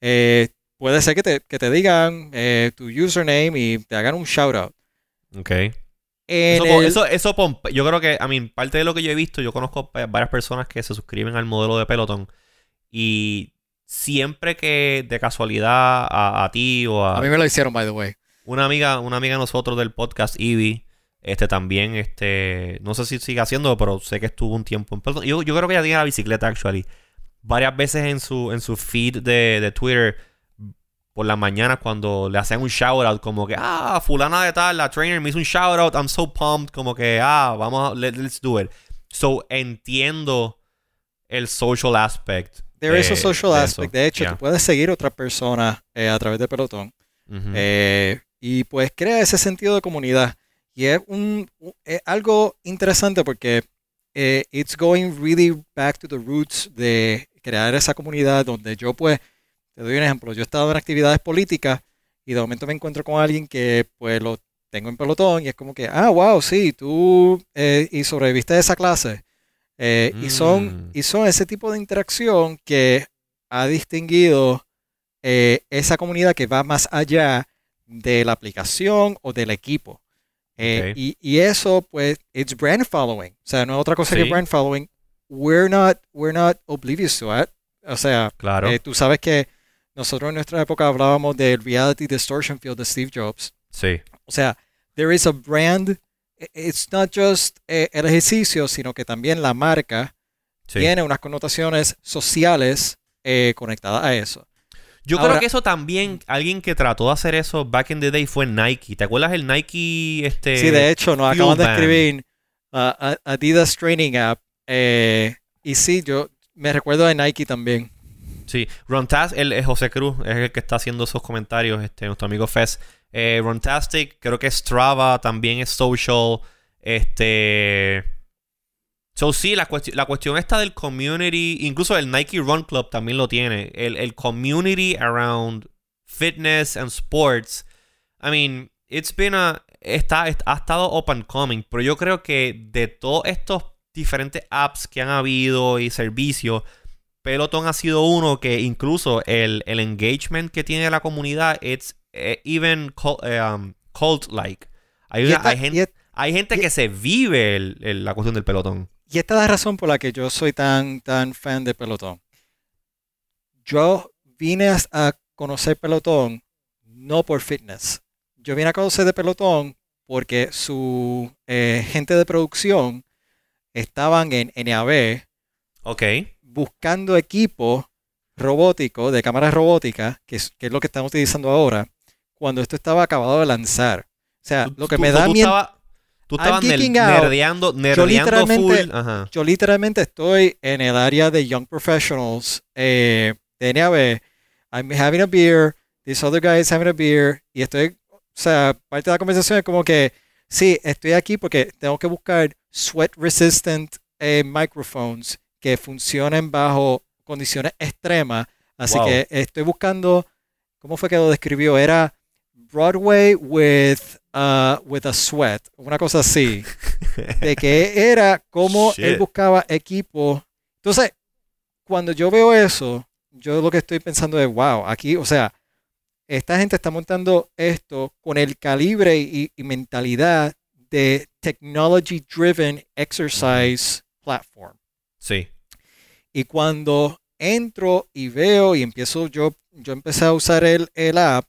eh, puede ser que te, que te digan eh, tu username y te hagan un shout out. Ok. Eso, eso, yo creo que, a mí, parte de lo que yo he visto, yo conozco varias personas que se suscriben al modelo de Peloton y siempre que de casualidad a, ti o a... A mí me lo hicieron, by the way. Una amiga, una amiga de nosotros del podcast, Ivy, este también, este, no sé si sigue haciendo, pero sé que estuvo un tiempo en Peloton. Yo, yo creo que ya tiene la bicicleta, actually. Varias veces en su, en su feed de, de Twitter por la mañana cuando le hacen un shout out como que ah fulana de tal la trainer me hizo un shout out I'm so pumped como que ah vamos a let's do it so entiendo el social aspect there is a social aspect. de hecho tú puedes seguir a otra persona eh, a través de pelotón eh, y pues crea ese sentido de comunidad y es un algo interesante porque eh, it's going really back to the roots de crear esa comunidad donde yo pues te doy un ejemplo. Yo he estado en actividades políticas y de momento me encuentro con alguien que pues lo tengo en pelotón y es como que, ah, wow, sí, tú eh, y sobreviviste a esa clase. Eh, y, son, mm. y son ese tipo de interacción que ha distinguido eh, esa comunidad que va más allá de la aplicación o del equipo. Y, y, eso, pues, it's brand following. O sea, no es otra cosa que brand following. We're not, we're not oblivious to it. O sea, claro. tú sabes que nosotros en nuestra época hablábamos del reality distortion field de Steve Jobs. Sí. O sea, there is a brand. It's not just eh, el ejercicio, sino que también la marca tiene unas connotaciones sociales eh, conectadas a eso. Yo creo que eso también, alguien que trató de hacer eso back in the day fue Nike. ¿Te acuerdas el Nike? Este, sí, de hecho, nos acaban de escribir uh, Adidas Training App. Eh, y sí, yo me recuerdo de Nike también. Sí, Rontastic, el, eh, José Cruz es el que está haciendo esos comentarios, este, nuestro amigo Fez. Eh, Rontastic, creo que Strava también es social. Este. So, sí, la, la cuestión esta del community, incluso el Nike Run Club también lo tiene. El, el community around fitness and sports. I mean, it's been a, está, ha estado open coming, pero yo creo que de todos estos diferentes apps que han habido y servicios, Peloton ha sido uno que incluso el, engagement que tiene la comunidad, it's eh, even eh, um, cult-like. Hay, gente, hay gente que se vive la cuestión del pelotón. Y esta es la razón por la que yo soy tan, tan fan de pelotón. Yo vine a conocer pelotón no por fitness. Yo vine a conocer de pelotón porque su eh, gente de producción estaban en NAB. Ok. Buscando equipo robótico, de cámaras robóticas, que es, lo que están utilizando ahora, cuando esto estaba acabado de lanzar. O sea, lo que me da miedo. Tú estabas nerdeando, nerdeando full. Yo literalmente estoy en el área de Young Professionals eh, de NAB. I'm having a beer. This other guy is having a beer. Y estoy, o sea, parte de la conversación es como que, sí, estoy aquí porque tengo que buscar sweat resistant eh, microphones que funcionen bajo condiciones extremas. Así que estoy buscando, ¿cómo fue que lo describió? Era Broadway with, uh, with a sweat, una cosa así. de que era como él buscaba equipo. Entonces, cuando yo veo eso, yo lo que estoy pensando es, wow, aquí, o sea, esta gente está montando esto con el calibre y mentalidad de Technology Driven Exercise Platform. Sí. Y cuando entro y veo y empiezo, yo, yo empecé a usar el, el app,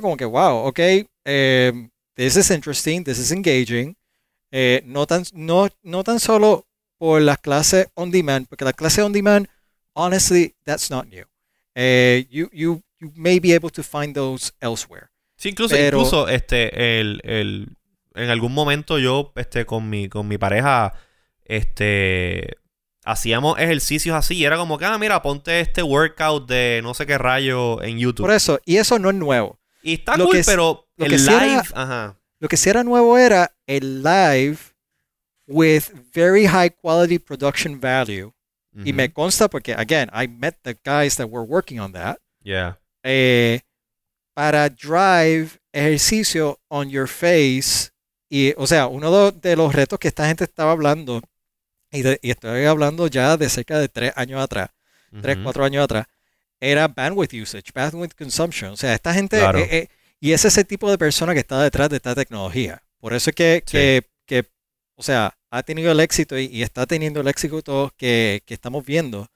como que, wow, ok, eh, this is interesting, this is engaging. Eh, no, tan, no, no tan solo por las clases on demand, porque la clase on demand, honestly, that's not new. Eh, you, you, you may be able to find those elsewhere. Sí, incluso, incluso este, el, el, en algún momento yo este, con, mi, con mi pareja este, hacíamos ejercicios así. Y era como que, ah, mira, ponte este workout de no sé qué rayo en YouTube. Por eso, y eso no es nuevo. Y está cool, pero el live. ajá. Lo que sí era nuevo era el live with very high quality production value. Y me consta porque, again, I met the guys that were working on that. Yeah. Eh, para drive ejercicio on your face y, o sea, uno de los retos que esta gente estaba hablando, y, estoy hablando ya de cerca de tres años atrás, tres, cuatro años atrás, era bandwidth usage, bandwidth consumption. O sea, esta gente, eh, eh, y es ese tipo de persona que está detrás de esta tecnología. Por eso es que, que, o sea, ha tenido el éxito y, está teniendo el éxito que, que estamos viendo.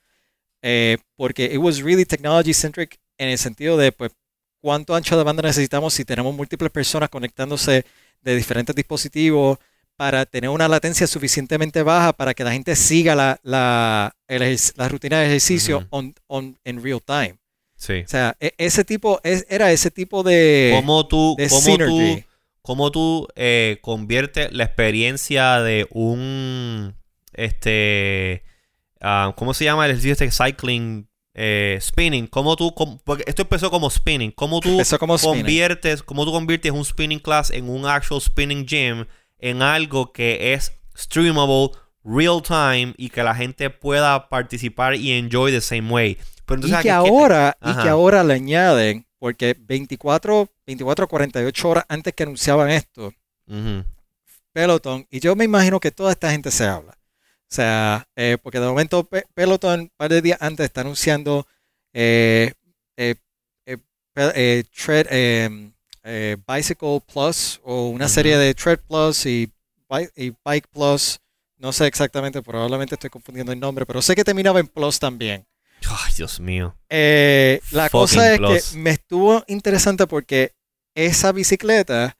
Eh, porque it was really technology centric en el sentido de, pues, cuánto ancho de banda necesitamos si tenemos múltiples personas conectándose de diferentes dispositivos para tener una latencia suficientemente baja para que la gente siga la, la, la rutina de ejercicio en real time. Sí. O sea, e, ese tipo, es, era ese tipo de. ¿Cómo tú, cómo tú, cómo tú eh, conviertes la experiencia de un. Este. Ah, ¿Cómo se llama el ejercicio este cycling eh, spinning, ¿cómo tú, porque esto empezó como spinning, ¿cómo tú conviertes, cómo tú conviertes un spinning class en un actual spinning gym en algo que es streamable, real time y que la gente pueda participar y enjoy the same way. Pero y que ahora, y que ahora le añaden, porque 24, 24, 48 horas antes que anunciaban esto, Peloton, y yo me imagino que toda esta gente se habla. O sea, eh, porque de momento Peloton, un par de días antes, está anunciando eh, eh, em, Bicycle Plus o una serie de Tread Plus y, Bike Plus. No sé exactamente, probablemente estoy confundiendo el nombre, pero sé que terminaba en Plus también. Ay, Dios mío. la cosa es que me estuvo interesante porque esa bicicleta,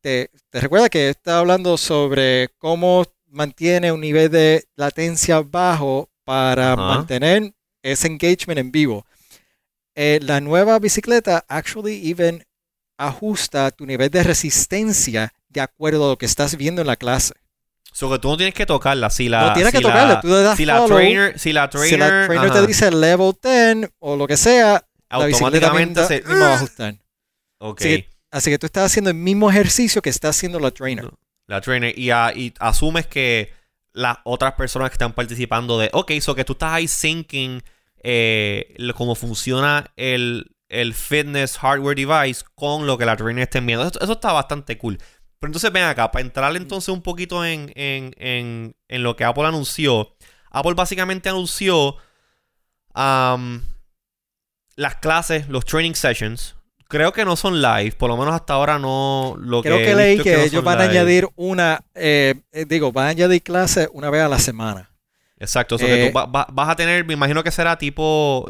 te, te, recuerda que estaba hablando sobre cómo mantiene un nivel de latencia bajo para mantener ese engagement en vivo. Eh, la nueva bicicleta actually even ajusta tu nivel de resistencia de acuerdo a lo que estás viendo en la clase. So que tú no tienes que tocarla. Si la, no tienes que tocarla. tú le das si, la trainer, si la trainer, si la trainer te dice level 10 o lo que sea, automáticamente se va a ajustar. Okay. Así que, tú estás haciendo el mismo ejercicio que está haciendo la trainer. La trainer. Y, asumes que las otras personas que están participando de, ok, so que tú estás ahí syncing eh, cómo funciona el, el fitness hardware device con lo que la trainer esté enviando. Eso, está bastante cool. Pero entonces ven acá, para entrar entonces un poquito en, en, en, en lo que Apple anunció. Apple básicamente anunció um, las clases, los training sessions. Creo que no son live, por lo menos hasta ahora no lo Creo que, leí que, ellos van a añadir una, eh, eh, digo, van a añadir clases una vez a la semana. Exacto, eso que tú eh, vas a tener, me imagino que será tipo,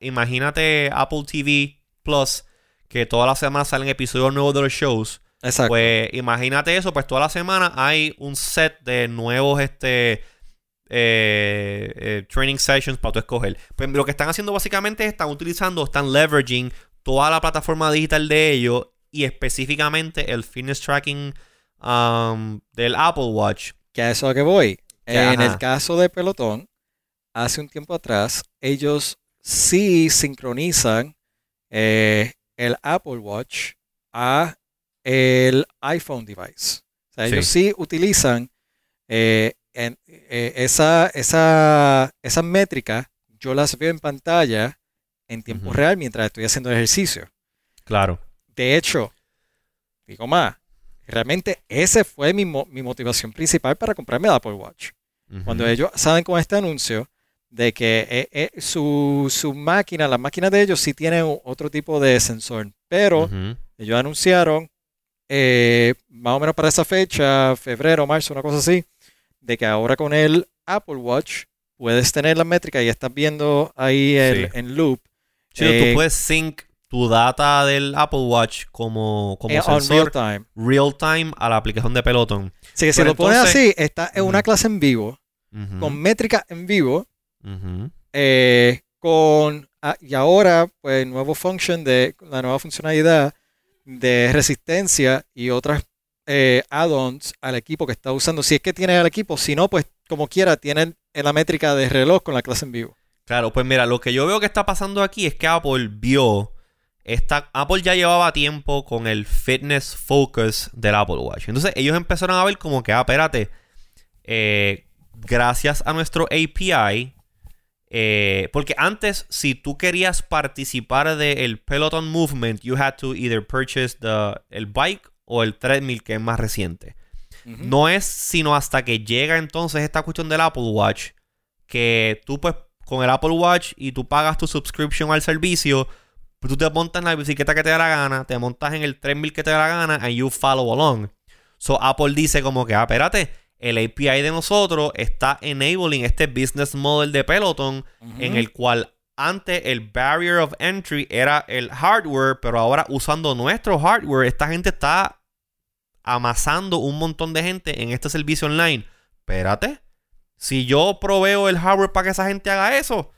imagínate Apple TV Plus, que todas las semanas salen episodios nuevos de los shows. Exacto. Pues imagínate eso, pues toda la semana hay un set de nuevos, este, eh, eh, training sessions para tú escoger. Pues lo que están haciendo básicamente es están utilizando, están leveraging toda la plataforma digital de ellos y específicamente el fitness tracking um, del Apple Watch. Que a eso a que voy. En el caso de Pelotón, hace un tiempo atrás, ellos sí sincronizan eh, el Apple Watch a el iPhone device. O sea, ellos sí utilizan en, eh, esa, esa, esas métricas yo las veo en pantalla en tiempo real mientras estoy haciendo ejercicio. Claro. De hecho, digo más, realmente ese fue mi, mi motivación principal para comprarme el Apple Watch. Cuando ellos saben con este anuncio de que eh, eh, su, su, máquina, la máquina de ellos sí tiene otro tipo de sensor, pero ellos anunciaron más o menos para esa fecha, febrero, marzo, una cosa así, de que ahora con el Apple Watch puedes tener la métrica y estás viendo ahí el, en loop. Sí, tú eh, puedes sync tu data del Apple Watch como, como sensor real time. real time a la aplicación de Peloton. Sí, si lo pones así, está en una clase en vivo, con métrica en vivo, eh, con ah, y ahora pues nuevo function de la nueva funcionalidad de resistencia y otras eh, add-ons al equipo que está usando. Si es que tiene el equipo, si no, pues como quiera, tienen en la métrica de reloj con la clase en vivo. Claro, pues mira, lo que yo veo que está pasando aquí es que Apple vio. Esta, Apple ya llevaba tiempo con el fitness focus del Apple Watch. Entonces ellos empezaron a ver como que, ah, espérate, eh, gracias a nuestro API, eh, porque antes, si tú querías participar del Peloton Movement, you had to either purchase the, el bike o el treadmill que es más reciente. No es sino hasta que llega entonces esta cuestión del Apple Watch que tú pues con el Apple Watch y tú pagas tu subscription al servicio, pues tú te montas en la bicicleta que te da la gana, te montas en el treadmill que te da la gana and you follow along. So Apple dice como que, ah, espérate, el API de nosotros está enabling este business model de Peloton en el cual antes el barrier of entry era el hardware, pero ahora usando nuestro hardware, esta gente está amasando un montón de gente en este servicio online. Espérate, si yo proveo el hardware para que esa gente haga eso,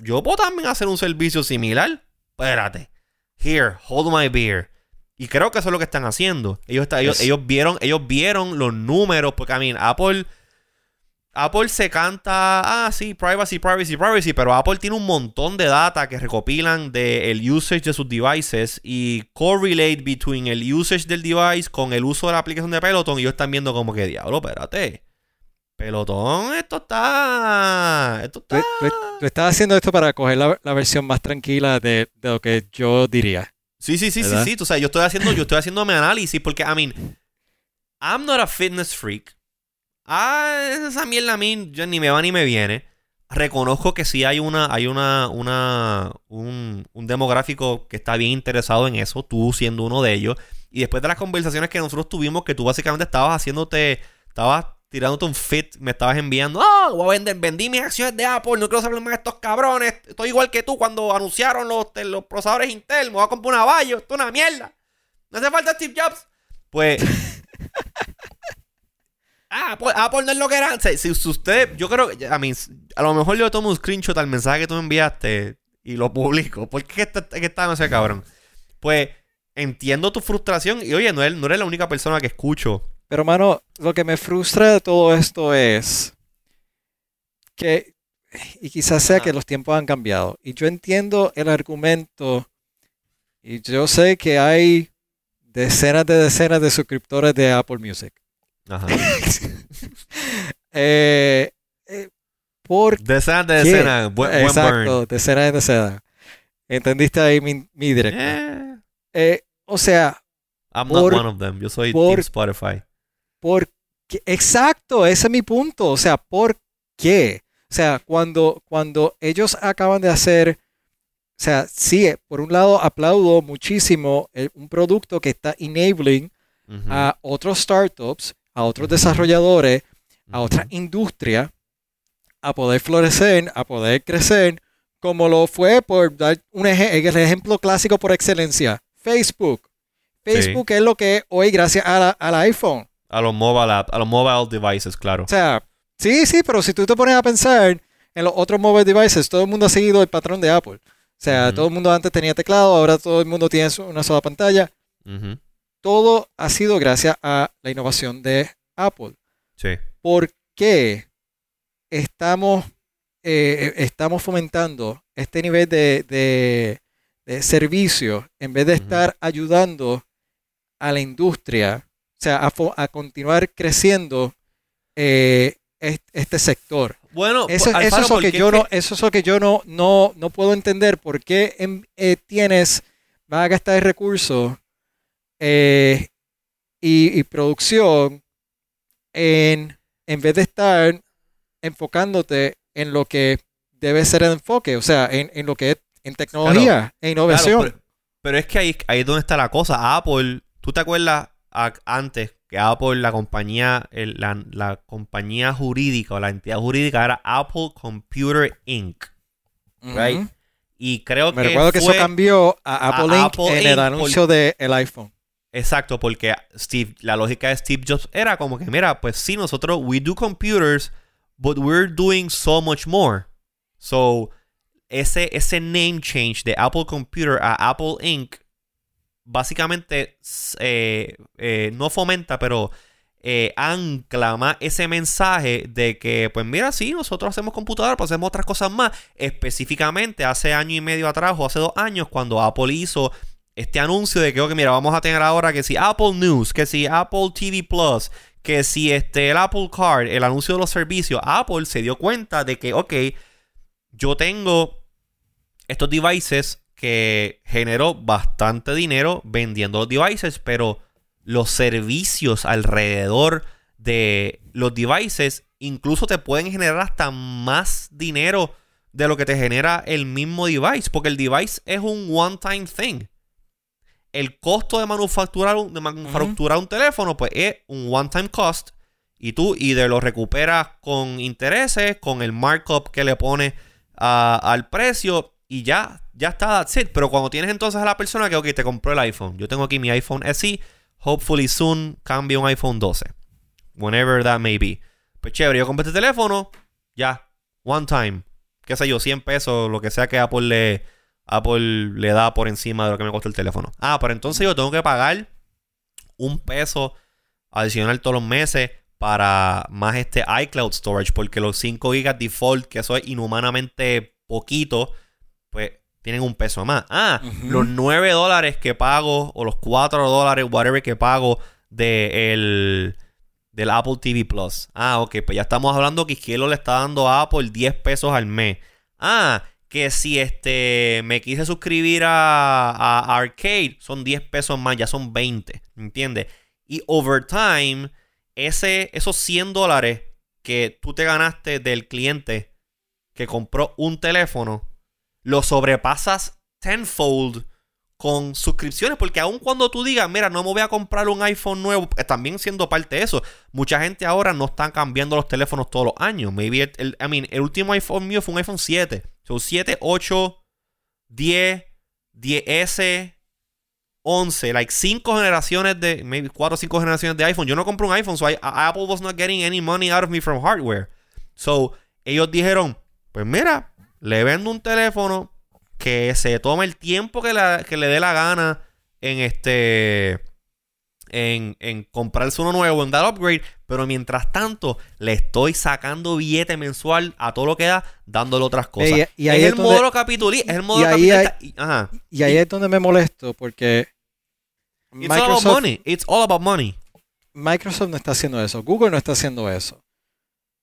yo puedo también hacer un servicio similar. Espérate. Here, hold my beer. Y creo que eso es lo que están haciendo. Ellos, ellos, vieron, ellos vieron los números, porque a mí, Apple Apple se canta, ah, sí, privacy, privacy, privacy, pero Apple tiene un montón de data que recopilan del usage de sus devices y correlate between el usage del device con el uso de la aplicación de Peloton y ellos están viendo como que, diablo, espérate. Pelotón, esto está. Esto está. Tú, estás haciendo esto para coger la, versión más tranquila de, lo que yo diría. Sí, sí, sí, sí, sí. O sea, yo estoy haciendo, yo estoy haciendo mi análisis porque, I mean, I'm not a fitness freak. Ah, esa mierda a mí yo ni me va ni me viene. Reconozco que sí hay una, hay una, una, un, un demográfico que está bien interesado en eso, tú siendo uno de ellos. Y después de las conversaciones que nosotros tuvimos, que tú básicamente estabas haciendo,te estabas tirándote un fit, me estabas enviando, ah, voy a vender, vendí mis acciones de Apple, no quiero saber más de estos cabrones, estoy igual que tú cuando anunciaron los, los procesadores Intel, me voy a comprar una Bayo, esto es una mierda. No hace falta Steve Jobs. Pues Ah, pues Apple no es lo que era. Si, usted, yo creo, a mí, a lo mejor yo tomo un screenshot al mensaje que tú me enviaste y lo publico. ¿Por qué está, que está no sé, cabrón? Pues entiendo tu frustración y oye, no eres, no eres la única persona que escucho. Pero, mano, lo que me frustra de todo esto es que, y quizás sea que los tiempos han cambiado. Y yo entiendo el argumento y yo sé que hay decenas de decenas de suscriptores de Apple Music. Ajá. eh, eh, por decenas de decenas, buen, Exacto, decenas de decenas. ¿Entendiste ahí mi, mi directo? Eh. Eh, o sea... I'm not one of them. Yo soy por, Spotify. Por, exacto, ese es mi punto. O sea, ¿por qué? O sea, cuando, cuando ellos acaban de hacer... O sea, sí, por un lado aplaudo muchísimo un producto que está enabling a otros startups, a otros desarrolladores, a otra industria a poder florecer, a poder crecer, como lo fue por dar un ejemplo clásico por excelencia, Facebook. Facebook es lo que hoy gracias al iPhone. A los mobile a los mobile devices, claro. O sea, sí, sí, pero si tú te pones a pensar en los otros mobile devices, todo el mundo ha seguido el patrón de Apple. O sea, todo el mundo antes tenía teclado, ahora todo el mundo tiene una sola pantalla. Todo ha sido gracias a la innovación de Apple. Sí. ¿Por qué estamos, eh, estamos fomentando este nivel de, servicio en vez de estar ayudando a la industria, sea, a, continuar creciendo eh, este sector? Bueno, eso, es lo que yo no, eso es lo que yo no, no, no puedo entender. ¿Por qué eh, tienes, vas a gastar recursos y, y, producción en, en vez de estar enfocándote en lo que debe ser el enfoque, o sea, en, lo que es en tecnología e innovación. pero, es que ahí, ahí es donde está la cosa. Apple, ¿tú te acuerdas antes que Apple, la compañía, la, compañía jurídica o la entidad jurídica era Apple Computer Inc. Right? Y creo Me que. recuerdo que eso cambió a Apple, Inc. en el anuncio del iPhone. Exacto, porque Steve, la lógica de Steve Jobs era como que, mira, pues sí, nosotros, we do computers, but we're doing so much more. So, ese, ese name change de Apple Computer a Apple Inc. básicamente eh, eh, no fomenta, pero eh, ancla ese mensaje de que, pues mira, sí, nosotros hacemos computadoras, pero hacemos otras cosas más. Específicamente hace año y medio atrás o hace dos años, cuando Apple hizo este anuncio de que, ok, mira, vamos a tener ahora que si Apple News, que si Apple TV Plus, que si este, el Apple Card, el anuncio de los servicios, Apple se dio cuenta de que, ok, yo tengo estos devices que generó bastante dinero vendiendo los devices, pero los servicios alrededor de los devices incluso te pueden generar hasta más dinero de lo que te genera el mismo device, porque el device es un one-time thing el costo de manufacturar un, de manufacturar un teléfono, pues es un one-time cost. Y tú, y de lo recuperas con intereses, con el markup que le pones al precio. Y ya, ya está, that's it. Pero cuando tienes entonces a la persona que, ok, te compró el iPhone. Yo tengo aquí mi iPhone SE. Hopefully soon cambie un iPhone 12. Whenever that may be. Pues chévere, yo compré este teléfono. Ya, one time. Qué sé yo, 100 pesos, lo que sea que Apple le Apple le da por encima de lo que me costó el teléfono. Ah, pero entonces yo tengo que pagar un peso adicional todos los meses para más este iCloud storage, porque los 5 GB default, que eso es inhumanamente poquito, tienen un peso más. Ah, los 9 dólares que pago, o los 4 dólares, whatever que pago de el, del Apple TV Plus. Ah, ok, pues ya estamos hablando que Izquierdo le está dando a Apple 10 pesos al mes. Ah, que si este me quise suscribir a, Arcade, son 10 pesos más, ya son 20, ¿entiendes? Y over time, ese, esos 100 dólares que tú te ganaste del cliente que compró un teléfono, lo sobrepasas tenfold con suscripciones, porque aun cuando tú digas, mira, no me voy a comprar un iPhone nuevo, eh, también siendo parte de eso, mucha gente ahora no está cambiando los teléfonos todos los años. Maybe el, I mean, el último iPhone mío fue un iPhone 7. Son 7, 8, 10, 10S, 11, like 5 generaciones de, maybe 4 o 5 generaciones de iPhone. Yo no compré un iPhone, so Apple was not getting any money out of me from hardware. So, ellos dijeron, pues mira, le vendo un teléfono que se tome el tiempo que, que le dé la gana en este en, en, comprarse uno nuevo, en dar upgrade, pero mientras tanto le estoy sacando billete mensual a todo lo que da, dándole otras cosas. Y, ahí es, el modelo capitalista. Es el modelo y ahí, y ahí es donde me molesto, porque It's Microsoft, all about money. It's all about money. Microsoft no está haciendo eso. Google no está haciendo eso.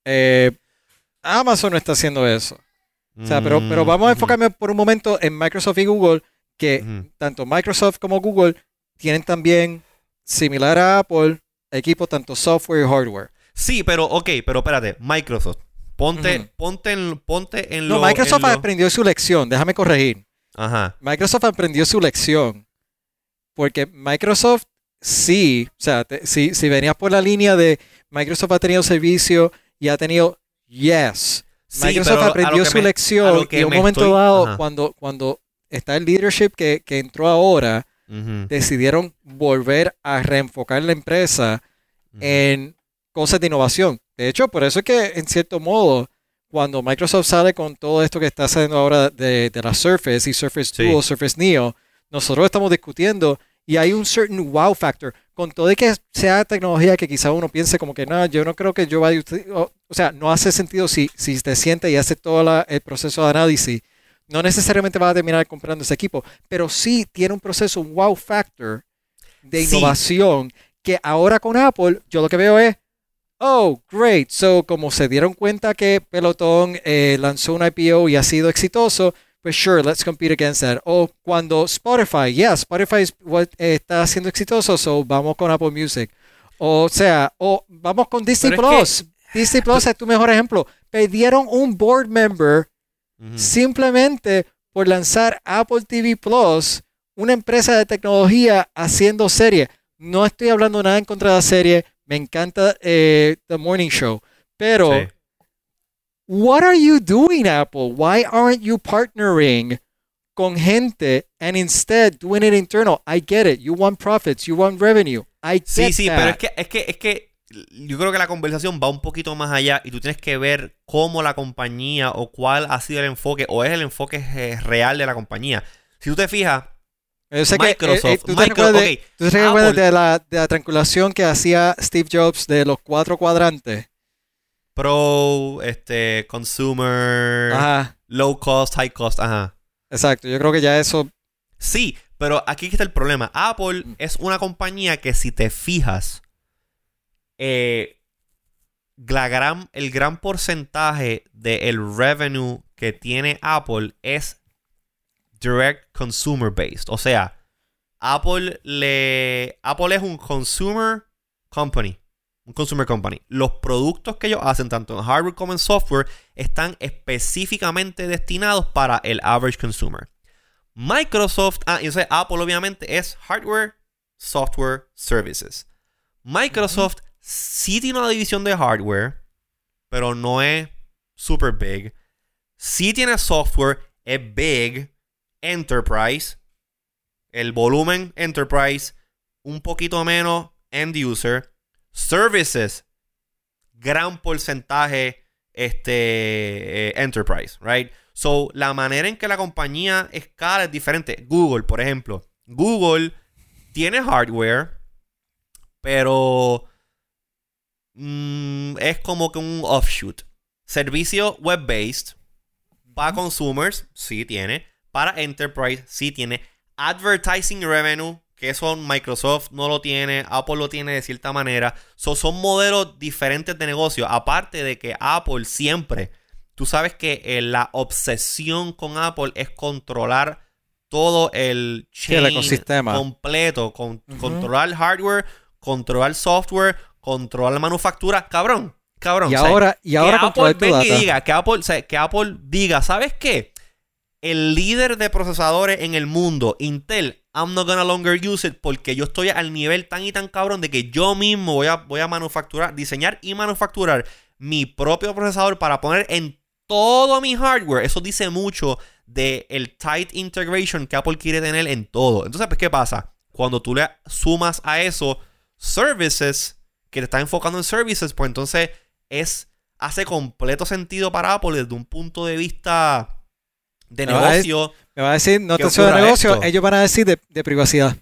Eh, Amazon no está haciendo eso. O sea, pero, pero vamos a enfocarme por un momento en Microsoft y Google, que tanto Microsoft como Google tienen también, similar a Apple, equipos tanto software y hardware. Sí, pero ok, pero espérate, Microsoft. Ponte, ponte, en, ponte en lo... No, Microsoft aprendió su lección, déjame corregir. Ajá. Microsoft aprendió su lección. Porque Microsoft sí, o sea, si, si venías por la línea de Microsoft ha tenido servicio y ha tenido, yes. Microsoft aprendió su lección y en un momento dado, cuando, cuando está el leadership que, entró ahora, decidieron volver a reenfocar la empresa en cosas de innovación. De hecho, por eso es que, en cierto modo, cuando Microsoft sale con todo esto que está haciendo ahora de, la Surface y Surface Duo, Surface Neo, nosotros estamos discutiendo y hay un certain wow factor. Con todo de que sea tecnología que quizá uno piense como que no, yo no creo que yo vaya. O, o sea, no hace sentido si, si te siente y hace todo el proceso de análisis. No necesariamente vas a terminar comprando ese equipo, pero sí tiene un proceso, un wow factor de innovación que ahora con Apple yo lo que veo es, oh, great. So, como se dieron cuenta que Peloton eh, lanzó un IPO y ha sido exitoso, pues sure, let's compete against that. O cuando Spotify, yeah, Spotify está siendo exitoso, so vamos con Apple Music. O sea, o vamos con Disney Plus. Disney Plus es tu mejor ejemplo. Pidieron un board member simplemente por lanzar Apple TV Plus, una empresa de tecnología haciendo serie. No estoy hablando nada en contra de la serie. Me encanta eh, The Morning Show. Pero What are you doing, Apple? Why aren't you partnering con gente and instead doing it internal? I get it. You want profits, you want revenue. I get Sí, sí, pero es que, es que, es que yo creo que la conversación va un poquito más allá y tú tienes que ver cómo la compañía o cuál ha sido el enfoque o es el enfoque eh, real de la compañía. Si tú te fijas, Microsoft, que, eh, ¿tú, te recuerdas, de, la, de la triangulación que hacía Steve Jobs de los cuatro cuadrantes? Pro, este, consumer, low cost, high cost, ajá. Exacto, yo creo que ya eso... Sí, pero aquí está el problema. Apple mm. es una compañía que si te fijas, eh, gran, el gran porcentaje del revenue que tiene Apple es direct consumer based. O sea, Apple le. Apple es un consumer company un consumer company. Los productos que ellos hacen, tanto en hardware como en software, están específicamente destinados para el average consumer. Microsoft, ah, y Apple obviamente es hardware, software, services. Microsoft sí tiene una división de hardware, pero no es super big. Sí tiene software, es big, enterprise. El volumen enterprise, un poquito menos end user. Services, gran porcentaje este, eh, enterprise, right? So, la manera en que la compañía escala es diferente. Google, por ejemplo. Google tiene hardware, pero mm, es como que un offshoot. Servicio web-based para consumers, sí tiene. Para enterprise, sí tiene. Advertising revenue, que eso Microsoft no lo tiene, Apple lo tiene de cierta manera. son modelos diferentes de negocio. Aparte de que Apple siempre, tú sabes que eh, la obsesión con Apple es controlar todo el chain ecosistema completo, controlar hardware, controlar software, controlar manufactura, cabrón. Cabrón. Y ahora, y ahora que Apple venga y diga, que Apple, que Apple diga, ¿sabes qué? El líder de procesadores en el mundo, Intel, I'm not gonna longer use it porque yo estoy al nivel tan y tan cabrón de que yo mismo voy a, voy a manufacturar, diseñar y manufacturar mi propio procesador para poner en todo mi hardware. Eso dice mucho del el tight integration que Apple quiere tener en todo. Entonces, pues, ¿qué pasa? Cuando tú le sumas a eso services, que te está enfocando en services, pues entonces es, hace completo sentido para Apple desde un punto de vista de negocio. me va a decir, no te de negocio, ellos van a decir de, privacidad.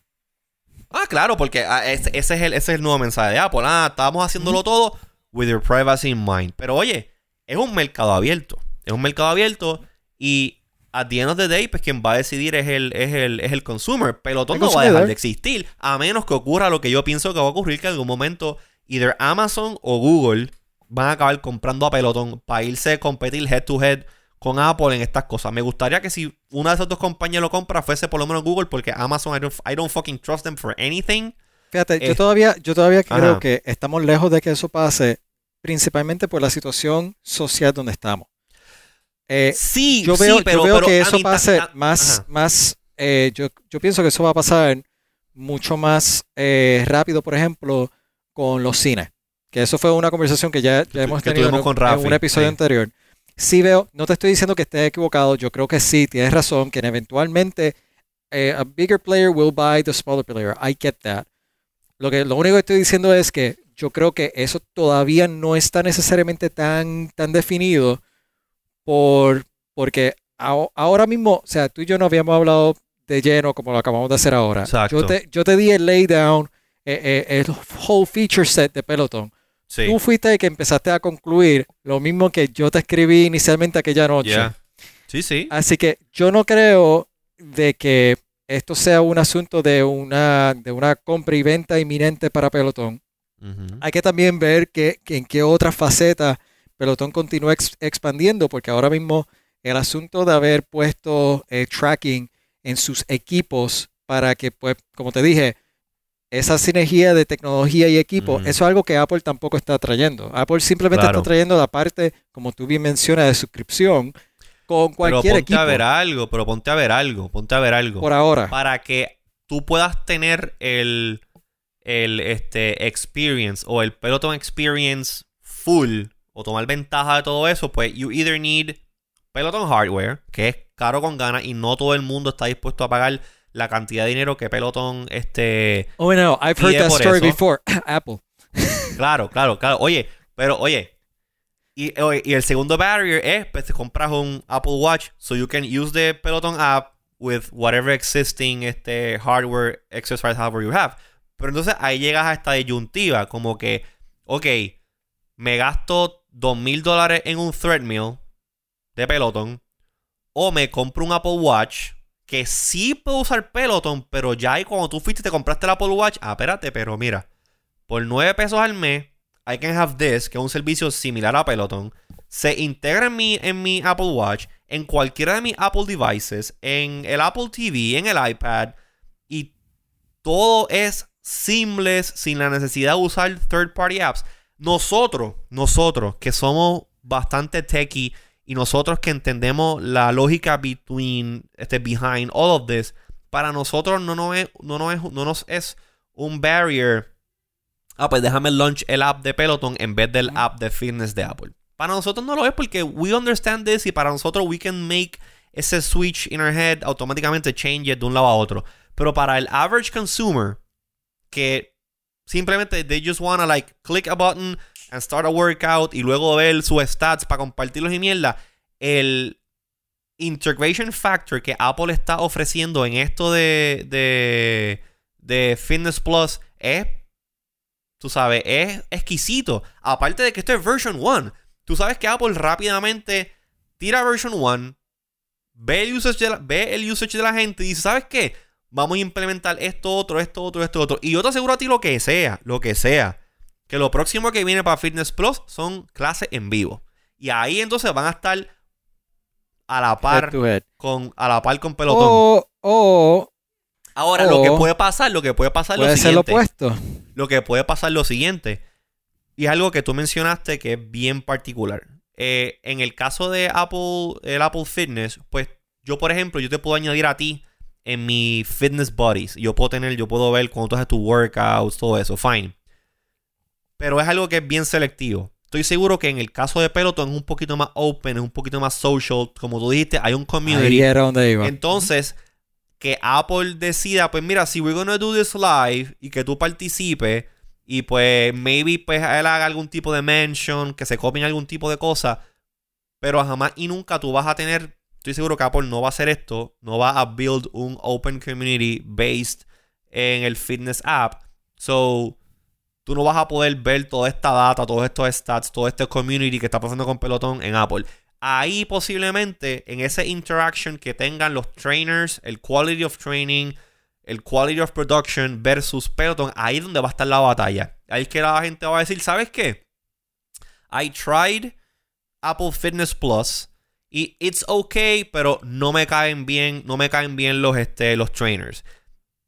Ah, claro, porque ah, ese, es el, ese es el nuevo mensaje de Apple. Ah, estamos haciéndolo todo with your privacy in mind. Pero oye, es un mercado abierto. Es un mercado abierto y at the end of the day, pues quien va a decidir es el, es el, es el consumer. Pero todo no va a dejar de existir. A menos que ocurra lo que yo pienso que va a ocurrir, que en algún momento either Amazon o Google van a acabar comprando a pelotón para irse a competir head to head con Apple en estas cosas. Me gustaría que si una de esas dos compañías lo compra fuese por lo menos Google, porque Amazon, I don't, fucking trust them for anything. Fíjate, yo todavía, yo todavía creo que estamos lejos de que eso pase, principalmente por la situación social donde estamos. Eh, sí, yo veo, pero, yo veo que eso pase más, más eh, yo, yo, pienso que eso va a pasar mucho más eh, rápido, por ejemplo, con los cines. Que eso fue una conversación que ya, hemos tenido en, un episodio anterior. Sí veo, no te estoy diciendo que estés equivocado, yo creo que sí, tienes razón, que eventualmente a bigger player will buy the smaller player. I get that. Lo, que, lo único que estoy diciendo es que yo creo que eso todavía no está necesariamente tan, tan definido por, porque ahora mismo, o sea, tú y yo no habíamos hablado de lleno como lo acabamos de hacer ahora. Yo te, yo te di el laydown, eh, eh, el whole feature set de Peloton. Tú fuiste el que empezaste a concluir lo mismo que yo te escribí inicialmente aquella noche. Sí, sí. Así que yo no creo de que esto sea un asunto de una, de una compra y venta inminente para Pelotón. Hay que también ver que, en qué otras facetas Pelotón continúa expandiendo, porque ahora mismo el asunto de haber puesto eh, tracking en sus equipos para que, pues, como te dije, esa sinergia de tecnología y equipo, eso es algo que Apple tampoco está trayendo. Apple simplemente está trayendo la parte, como tú bien mencionas, de suscripción, con cualquier pero ponte a ver algo, pero ponte a ver algo, ponte a ver algo. Por ahora. Para que tú puedas tener el, el este, experience o el Peloton experience full o tomar ventaja de todo eso, pues you either need Peloton hardware, que es caro con ganas y no todo el mundo está dispuesto a pagar la cantidad de dinero que Peloton este Oh no, I've heard that story before. Apple. claro, claro, claro. Oye, pero oye, y, el segundo barrier es, pues te compras un Apple Watch, so you can use the Peloton app with whatever existing este, hardware, exercise hardware you have. Pero entonces ahí llegas a esta disyuntiva, como que, ok, me gasto dos mil dólares en un treadmill de Peloton, o me compro un Apple Watch que sí puedo usar Peloton, pero ya ahí cuando tú fuiste y te compraste el Apple Watch, ah, espérate, pero mira, por 9 pesos al mes I Can Have This, que es un servicio similar a Peloton, se integra en mi, en mi Apple Watch, en cualquiera de mis Apple devices, en el Apple TV, en el iPad, y todo es seamless sin la necesidad de usar third party apps. Nosotros, nosotros que somos bastante techy y nosotros que entendemos la lógica between, este, behind all of this, para nosotros no, no, es, no, no, es, no nos es un barrier ah, pues déjame launch el app de Peloton en vez del app de fitness de Apple. Para nosotros no lo es porque we understand this y para nosotros we can make ese switch in our head automáticamente change it de un lado a otro. Pero para el average consumer que simplemente they just wanna like click a button and start a workout y luego ver sus stats para compartirlos y mierda, el integration factor que Apple está ofreciendo en esto de, de, de Fitness Plus es Tú sabes, es exquisito. Aparte de que esto es version 1. Tú sabes que Apple rápidamente tira version 1, ve el, usage ve el usage de la gente y dice, ¿sabes qué? Vamos a implementar esto, otro, esto, otro, esto, otro. Y yo te aseguro a ti lo que sea, lo que sea. Que lo próximo que viene para Fitness Plus son clases en vivo. Y ahí entonces van a estar a la par con a la par con pelotón. O, Ahora, lo que puede pasar, lo que puede pasar puede lo ser lo opuesto. Lo que puede pasar lo siguiente. Y es algo que tú mencionaste que es bien particular. Eh, en el caso de Apple, el Apple Fitness, pues yo, por ejemplo, yo te puedo añadir a ti en mi Fitness Buddies. Yo puedo tener, yo puedo ver cuando tú haces tus workouts, todo eso, fine. Pero es algo que es bien selectivo. Estoy seguro que en el caso de Peloton es un poquito más open, es un poquito más social. Como tú dijiste, hay un community. Ahí era donde iba. Entonces, que Apple decida, pues mira, si we're gonna do this live y que tú participes y pues maybe pues él haga algún tipo de mention, que se copien algún tipo de cosa, pero jamás y nunca tú vas a tener, estoy seguro que Apple no va a hacer esto, no va a build un open community based en el fitness app. So, tú no vas a poder ver toda esta data, todos estos stats, todo este community que está pasando con pelotón en Apple ahí posiblemente en ese interaction que tengan los trainers, el quality of training, el quality of production versus Peloton, ahí es donde va a estar la batalla. Ahí es que la gente va a decir, ¿sabes qué? I tried Apple Fitness Plus Y it's okay, pero no me caen bien, no me caen bien los, este, los trainers.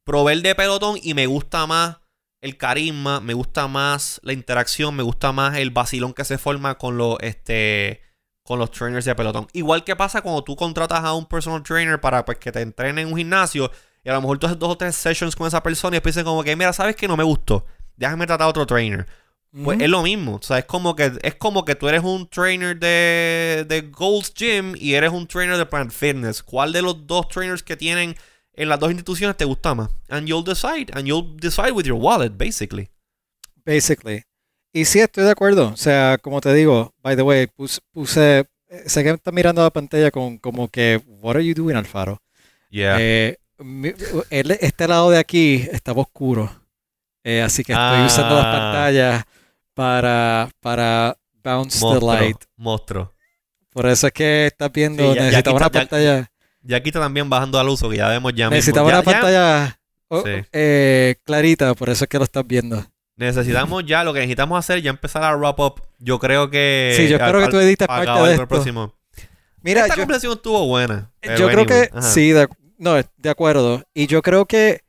Probé el de pelotón y me gusta más el carisma, me gusta más la interacción, me gusta más el vacilón que se forma con los, este, con los trainers de pelotón. Igual que pasa cuando tú contratas a un personal trainer para pues, que te entrene en un gimnasio y a lo mejor tú haces dos o tres sessions con esa persona y después dicen como que, mira, ¿sabes que no me gustó? Déjame tratar a otro trainer. Pues es lo mismo. O sea, es como que es como que tú eres un trainer de, de Gold's Gym y eres un trainer de Planet Fitness. ¿Cuál de los dos trainers que tienen en las dos instituciones te gusta más? And you'll decide. And you'll decide with your wallet, basically. Basically. Y sí, estoy de acuerdo. O sea, como te digo, by the way, puse, puse sé que está mirando la pantalla con como que, what are you doing, Alfaro? Yeah. Eh, este lado de aquí estaba oscuro. Eh, así que estoy usando las ah. pantallas para, para bounce the light. Monstruo. Por eso es que estás viendo, sí, necesitaba una pantalla. Ya, aquí está también bajando al uso, que ya vemos ya Necesitaba una pantalla oh, eh, clarita, por eso es que lo estás viendo. Necesitamos ya, lo que necesitamos hacer, ya empezar a wrap up. Yo creo que. Sí, yo espero que tú edites parte de esto. Próximo. Mira, Esta yo, estuvo buena. Yo creo que sí, no, de acuerdo. Y yo creo que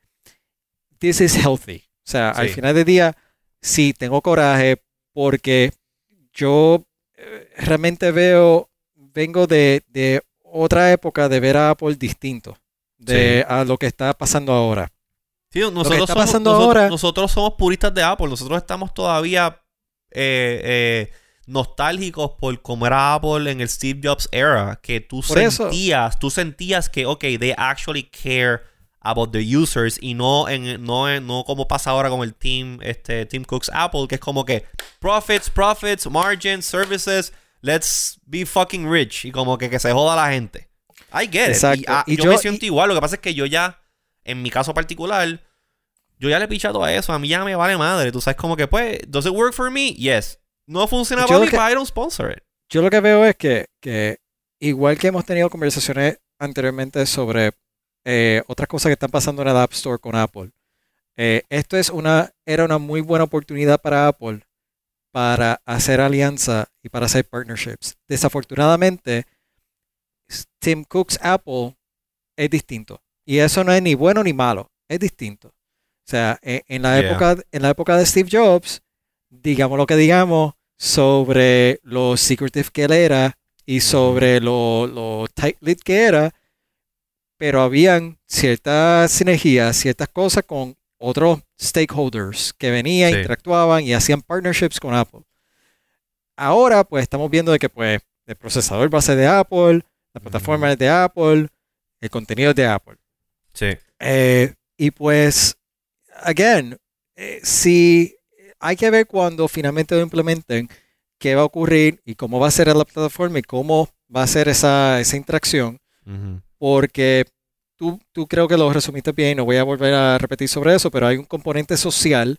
this is healthy. O sea, al final del día, sí, tengo coraje porque yo eh, realmente veo, vengo de, otra época de ver a Apple distinto de a lo que está pasando ahora. Sí, nosotros, somos, ahora, nosotros somos puristas de Apple. Nosotros estamos todavía eh, eh, nostálgicos por cómo era Apple en el Steve Jobs era. Que tú sentías, tú sentías que, ok, they actually care about the users y no en no, no como pasa ahora con el team este Tim Cook's Apple que es como que profits profits margins services let's be fucking rich. Y como que, que se joda la gente. I get it. Ah, y, yo, me siento igual. Lo que pasa es que yo ya en mi caso particular yo ya le he pichado a eso. A mí ya me vale madre. Tú sabes como que pues does it work for me yes. No funciona para mí I don't sponsor it. yo lo que veo es que, que igual que hemos tenido conversaciones anteriormente sobre eh, otras cosas que están pasando en el App Store con Apple. Eh, esto es una, era una muy buena oportunidad para Apple para hacer alianza y para hacer partnerships. Desafortunadamente, Tim Cook's Apple es distinto. Y eso no es ni bueno ni malo, es distinto. O sea, e, en, la, época, en la época de Steve Jobs, digamos lo que digamos sobre lo secretive que él era y sobre lo, lo tight-lit que era, pero habían ciertas sinergias, ciertas cosas con otros stakeholders que venían, interactuaban y hacían partnerships con Apple. Ahora, pues estamos viendo de que pues el procesador base de Apple, la plataforma es de Apple, el contenido es de Apple. Sí. Eh, y pues, again, eh, si hay que ver cuando finalmente lo implementen, qué va a ocurrir y cómo va a ser la plataforma y cómo va a ser esa, esa interacción porque tú, tú creo que lo resumiste bien, no voy a volver a repetir sobre eso, pero hay un componente social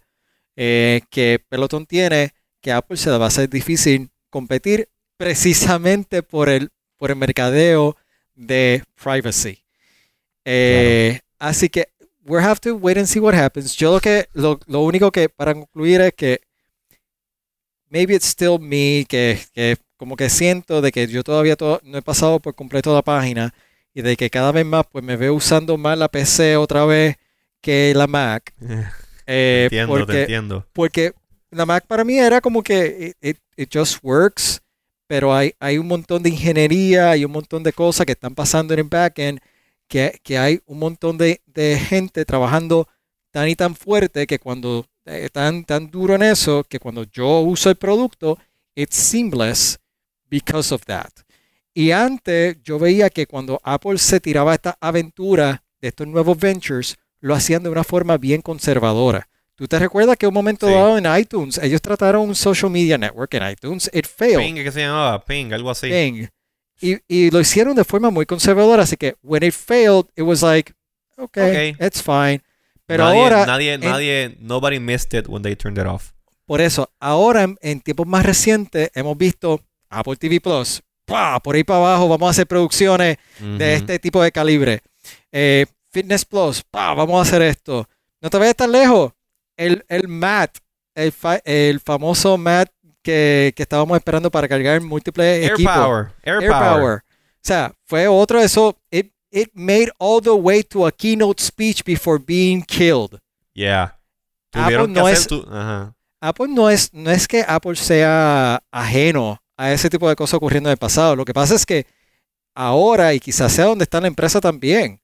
eh, que Peloton tiene que Apple se le va a hacer difícil competir precisamente por el, por el mercadeo de privacy. Eh, así que we have to wait and see what happens. Yo lo que lo, lo, único que para concluir es que maybe it's still me que, que como que siento de que yo todavía no he pasado por completo la página y de que cada vez más pues me veo usando más la PC otra vez que la Mac. Eh, entiendo, porque, te entiendo. Porque la Mac para mí era como que it, just works, pero hay, hay un montón de ingeniería, hay un montón de cosas que están pasando en el backend, que, que hay un montón de, de, gente trabajando tan y tan fuerte que cuando están eh, tan duro en eso, que cuando yo uso el producto, it's seamless because of that. Y antes yo veía que cuando Apple se tiraba esta aventura de estos nuevos ventures, lo hacían de una forma bien conservadora. ¿Tú te recuerdas que un momento dado en iTunes, ellos trataron un social media network en iTunes, it failed. Ping, ¿qué se llamaba? Ping, algo así. Ping. Y, y, lo hicieron de forma muy conservadora, así que when it failed, it was like, okay, it's fine. Pero ahora... Nadie, nadie, nobody missed it when they turned it off. Por eso, ahora en, en tiempos más recientes hemos visto Apple TV Plus, por ahí para abajo vamos a hacer producciones de este tipo de calibre. Eh, Fitness Plus, vamos a hacer esto. No te vayas tan lejos. El, el MAT, el, famoso MAT que, estábamos esperando para cargar múltiples Air equipos. Power. Air, Power. sea, fue otro de eso. It, it made all the way to a keynote speech before being killed. Yeah. Apple no es, Apple no es, no es que Apple sea ajeno a ese tipo de cosas ocurriendo en el pasado. Lo que pasa es que ahora, y quizás sea donde está la empresa también,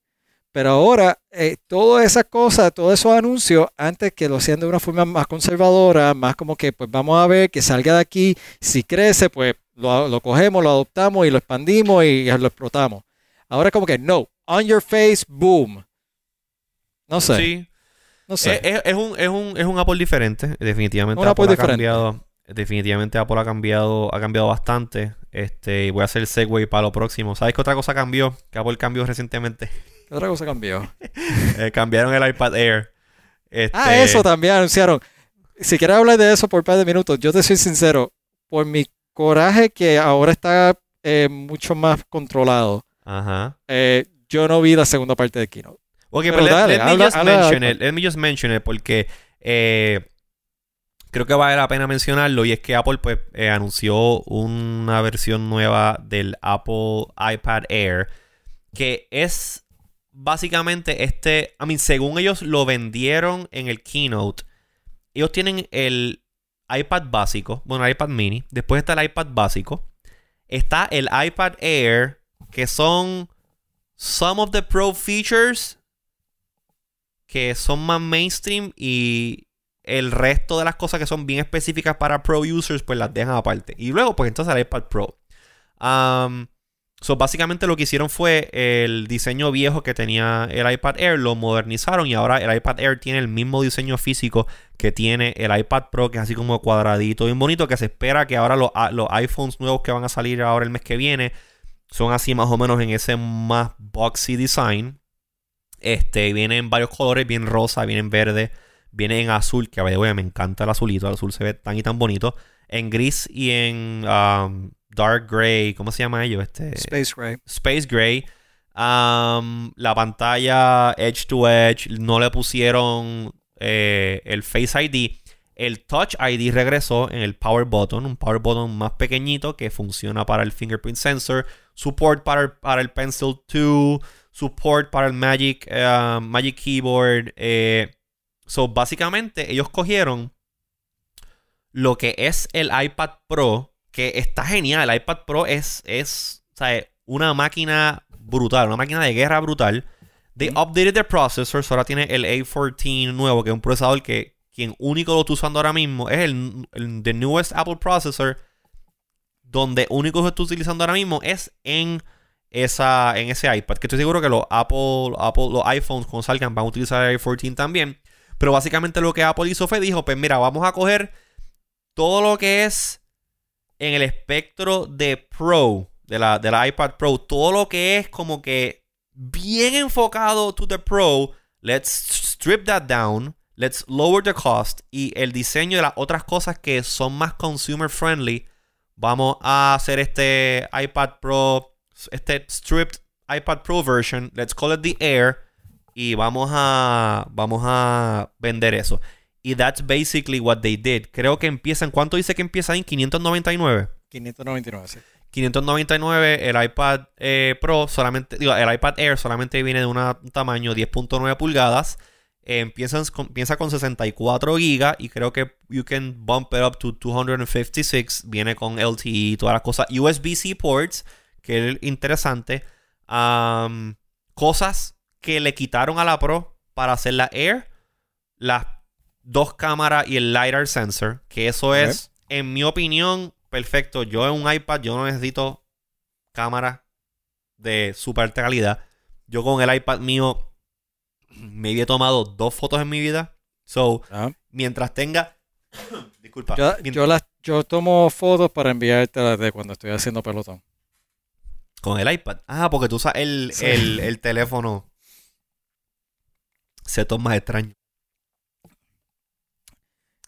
pero ahora eh, todas esas cosas, todos esos anuncios, antes que lo hacían de una forma más conservadora, más como que pues vamos a ver que salga de aquí, si crece, pues lo, lo cogemos, lo adoptamos y lo expandimos y lo explotamos. Ahora como que no, on your face, boom. No sé. Sí. No sé. Eh, es, un, es, un, es un Apple diferente. Definitivamente un Apple, ha cambiado. Definitivamente Apple ha cambiado, ha cambiado bastante. Este, y voy a hacer el segue para lo próximo. ¿Sabes qué otra cosa cambió? Que Apple cambió recientemente. ¿Qué otra cosa cambió? Eh, cambiaron el iPad Air. Ah, este eso también anunciaron. Si quieres hablar de eso por un par de minutos, yo te soy sincero. Por mi coraje que ahora está eh, mucho más controlado. Ajá. yo no vi la segunda parte de Keynote. Ok, pero, let, me just mention it. Let me just mention it porque eh, creo que vale la pena mencionarlo y es que Apple pues eh, anunció una versión nueva del Apple iPad Air que es básicamente este, I mean, según ellos lo vendieron en el keynote, ellos tienen el iPad básico, bueno, el iPad mini, después está el iPad básico, está el iPad Air que son some of the pro features que son más mainstream y el resto de las cosas que son bien específicas para pro users, pues las dejan aparte. Y luego, pues entonces el iPad Pro. Um, so, básicamente lo que hicieron fue el diseño viejo que tenía el iPad Air, lo modernizaron y ahora el iPad Air tiene el mismo diseño físico que tiene el iPad Pro, que es así como cuadradito, bien bonito, que se espera que ahora los, iPhones nuevos que van a salir ahora el mes que viene son así más o menos en ese más boxy design. Este, viene en varios colores, bien rosa, viene en verde, viene en azul, que a ver, me encanta el azulito, el azul se ve tan y tan bonito. En gris y en um, dark gray, ¿cómo se llama ello? Este, Space gray. Space gray. Um, la pantalla edge to edge, no le pusieron eh, el Face ID. El Touch ID regresó en el Power Button, un Power Button más pequeñito que funciona para el Fingerprint Sensor, support para el, para el Pencil 2, support para el Magic, eh, Magic Keyboard. Eh, so, básicamente, ellos cogieron lo que es el iPad Pro, que está genial. El iPad Pro es, es una máquina brutal, una máquina de guerra brutal. They updated the processor, ahora tiene el A14 nuevo, que es un procesador que quien único lo está usando ahora mismo es el, el the newest Apple processor, donde único que está utilizando ahora mismo es en esa, en ese iPad. Que estoy seguro que los Apple, Apple, los iPhones cuando salgan van a utilizar el 14 también. Pero básicamente lo que Apple hizo fue dijo, pues mira, vamos a coger todo lo que es en el espectro de Pro, de la, de la iPad Pro, todo lo que es como que bien enfocado to the Pro, let's strip that down, let's lower the cost y el diseño de las otras cosas que son más consumer friendly, vamos a hacer este iPad Pro este stripped iPad Pro version, let's call it the Air, y vamos a, vamos a vender eso. Y that's basically what they did. Creo que empiezan, ¿cuánto dice que empieza en 599? 599, sí. 599, el iPad eh, Pro solamente, digo, el iPad Air solamente viene de un tamaño 10.9 pulgadas. Eh, empieza, con, con 64 GB y creo que you can bump it up to 256. Viene con LTE y todas las cosas. USB-C ports que es interesante. cosas que le quitaron a la Pro para hacer la Air. Las dos cámaras y el LiDAR sensor. Que eso es, en mi opinión, perfecto. Yo en un iPad yo no necesito cámara de super alta calidad. Yo con el iPad mío me había tomado dos fotos en mi vida. So, ah. mientras tenga... Disculpa. Yo, las, yo tomo fotos para enviarte de cuando estoy haciendo pelotón. Con el iPad. Ah, porque tú usas el, el, teléfono. Se toma extraño.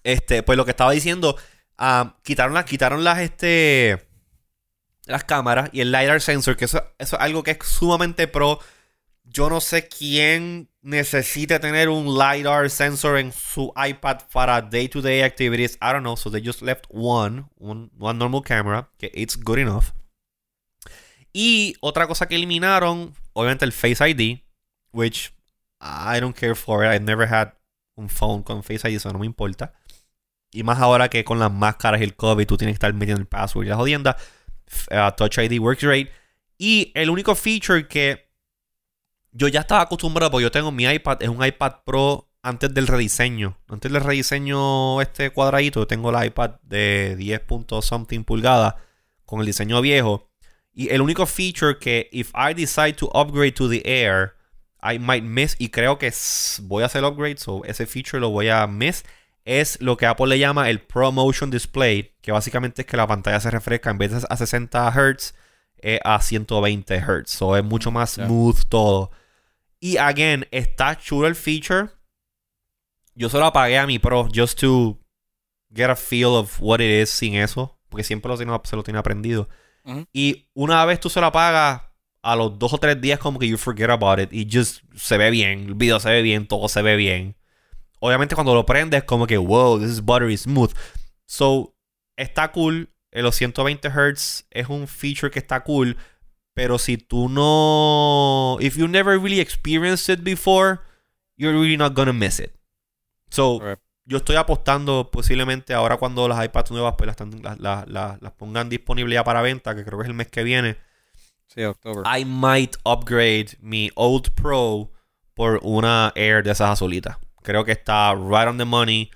Este, pues lo que estaba diciendo, ah, quitaron las, quitaron las, este, las cámaras y el LiDAR sensor, que eso, eso es algo que es sumamente pro. Yo no sé quién necesita tener un LiDAR sensor en su iPad para day-to-day -day activities. I don't know, so they just left one, one, one normal camera, que it's good enough. Y otra cosa que eliminaron, obviamente el Face ID, which I don't care for it. I've never had un phone con Face ID, eso no me importa. Y más ahora que con las máscaras y el COVID tú tienes que estar metiendo el password y la jodienda. Uh, Touch ID works great. Y el único feature que yo ya estaba acostumbrado, porque yo tengo mi iPad, es un iPad Pro antes del rediseño. Antes del rediseño este cuadradito, yo tengo el iPad de 10. something pulgadas con el diseño viejo. Y el único feature que if I decide to upgrade to the Air, I might miss, y creo que voy a hacer upgrade, so ese feature lo voy a miss, es lo que Apple le llama el ProMotion Display, que básicamente es que la pantalla se refresca en vez de a 60 Hz, a 120 Hz. So es mucho más smooth todo. Y again, está chulo el feature. Yo solo apagué a mi Pro just to get a feel of what it is sin eso, porque siempre lo se lo tiene aprendido. Y una vez tú se lo apagas, a los dos o tres días como que you forget about it y just se ve bien, el video se ve bien, todo se ve bien. Obviamente cuando lo prendes como que wow, this is buttery smooth. So, está cool. En los 120 Hz es un feature que está cool, pero si tú no if you never really experienced it before, you're really not gonna miss it. So, yo estoy apostando posiblemente ahora cuando las iPads nuevas pues las, las, las pongan disponibles ya para venta, que creo que es el mes que viene Sí, octubre. I might upgrade mi Old Pro por una Air de esas azulitas. Creo que está right on the money.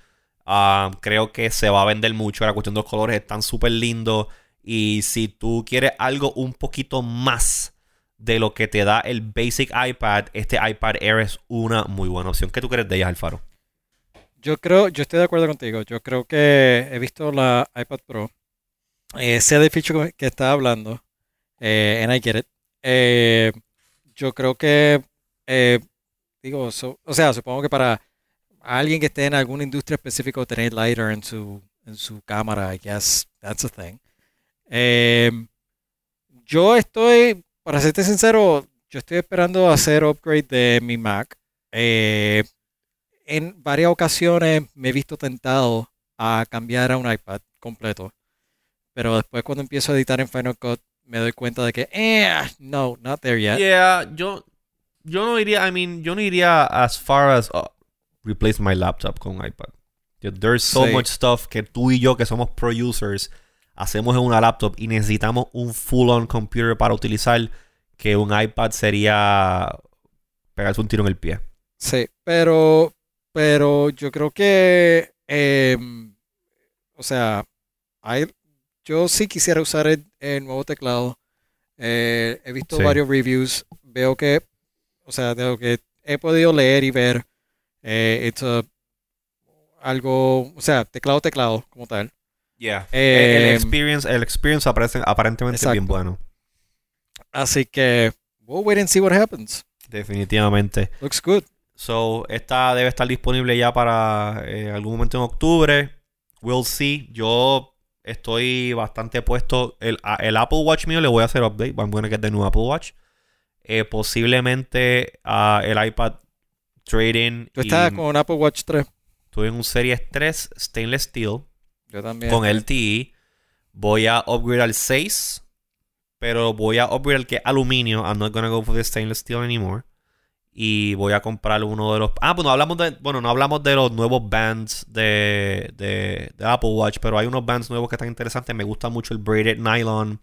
Um, creo que se va a vender mucho. La cuestión de los colores están súper lindos. Y si tú quieres algo un poquito más de lo que te da el basic iPad, este iPad Air es una muy buena opción. ¿Qué tú crees de ellas, Alfaro? Yo creo, yo estoy de acuerdo contigo. Yo creo que he visto la iPad Pro. Eh, sé del feature que está hablando. Eh, and I get it. Eh, yo creo que, eh, digo, o sea, supongo que para alguien que esté en alguna industria específica tener lighter en su, en su cámara, I guess that's a thing. yo estoy, para serte sincero, yo estoy esperando hacer upgrade de mi Mac. en varias ocasiones me he visto tentado a cambiar a un iPad completo. Pero después cuando empiezo a editar en Final Cut me doy cuenta de que, eh, no, not there yet. Yeah, yo, yo no iría, I mean, yo no iría as far as uh, replace my laptop con iPad. There's so much stuff que tú y yo, que somos pro users, hacemos en una laptop y necesitamos un full-on computer para utilizar que un iPad sería pegarse un tiro en el pie. Sí, pero, pero yo creo que, em, o sea, hay, yo sí quisiera usar el, nuevo teclado. Eh, he visto varios reviews. Veo que, o sea, de lo que he podido leer y ver, eh, algo, o sea, teclado, teclado, como tal. Yeah. el, eh, experience, el experience aparentemente es bien bueno. Así que, we'll wait and see what happens. Definitivamente. Looks good. So, esta debe estar disponible ya para algún momento en octubre. We'll see. Yo estoy bastante puesto. El, el, Apple Watch mío le voy a hacer update. I'm gonna get the new Apple Watch. Eh, posiblemente uh, el iPad Trading. Tú estás con un Apple Watch 3. Estuve en un Series 3 Stainless Steel. Yo también. Con LTE. Voy a upgrade al 6. Pero voy a upgrade al que es aluminio. I'm not gonna go for the stainless steel anymore y voy a comprar uno de los. Ah, pues no hablamos de. Bueno, no hablamos de los nuevos bands de, de, Apple Watch, pero hay unos bands nuevos que están interesantes. Me gusta mucho el Braided Nylon.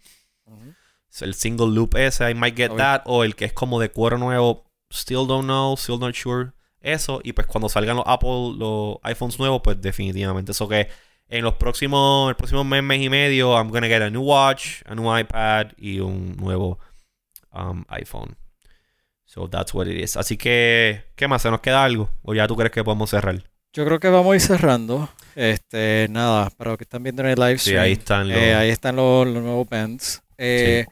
El single loop ese, I might get that. O el que es como de cuero nuevo. Still don't know, still not sure. Eso. Y pues cuando salgan los Apple, los iPhones nuevos, pues definitivamente. Eso que en los próximos, el próximo mes, mes y medio, I'm gonna get a new watch, a new iPad y un nuevo um, iPhone. So that's what it is. Así que, ¿qué más? ¿Se nos queda algo? ¿O ya tú crees que podemos cerrar? Yo creo que vamos a ir cerrando. Este, nada, para los que están viendo en el live stream. Sí, ahí están los, eh, ahí están los, nuevos bands. Eh,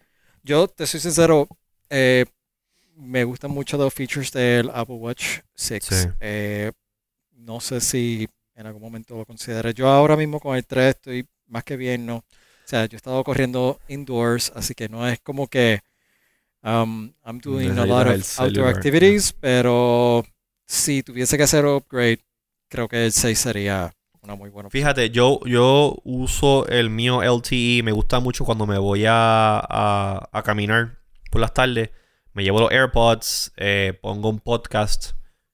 yo, te soy sincero, eh, me gustan mucho los features del Apple Watch 6. no sé si en algún momento lo consideré. Yo ahora mismo con el 3 estoy más que bien, ¿no? O sea, yo he estado corriendo indoors, así que no es como que Um, I'm doing a lot of outdoor activities, pero si tuviese que hacer upgrade, creo que el 6 sería una muy buena Fíjate, yo, yo uso el mío LTE. Me gusta mucho cuando me voy a, a, caminar por las tardes. Me llevo los AirPods, eh, pongo un podcast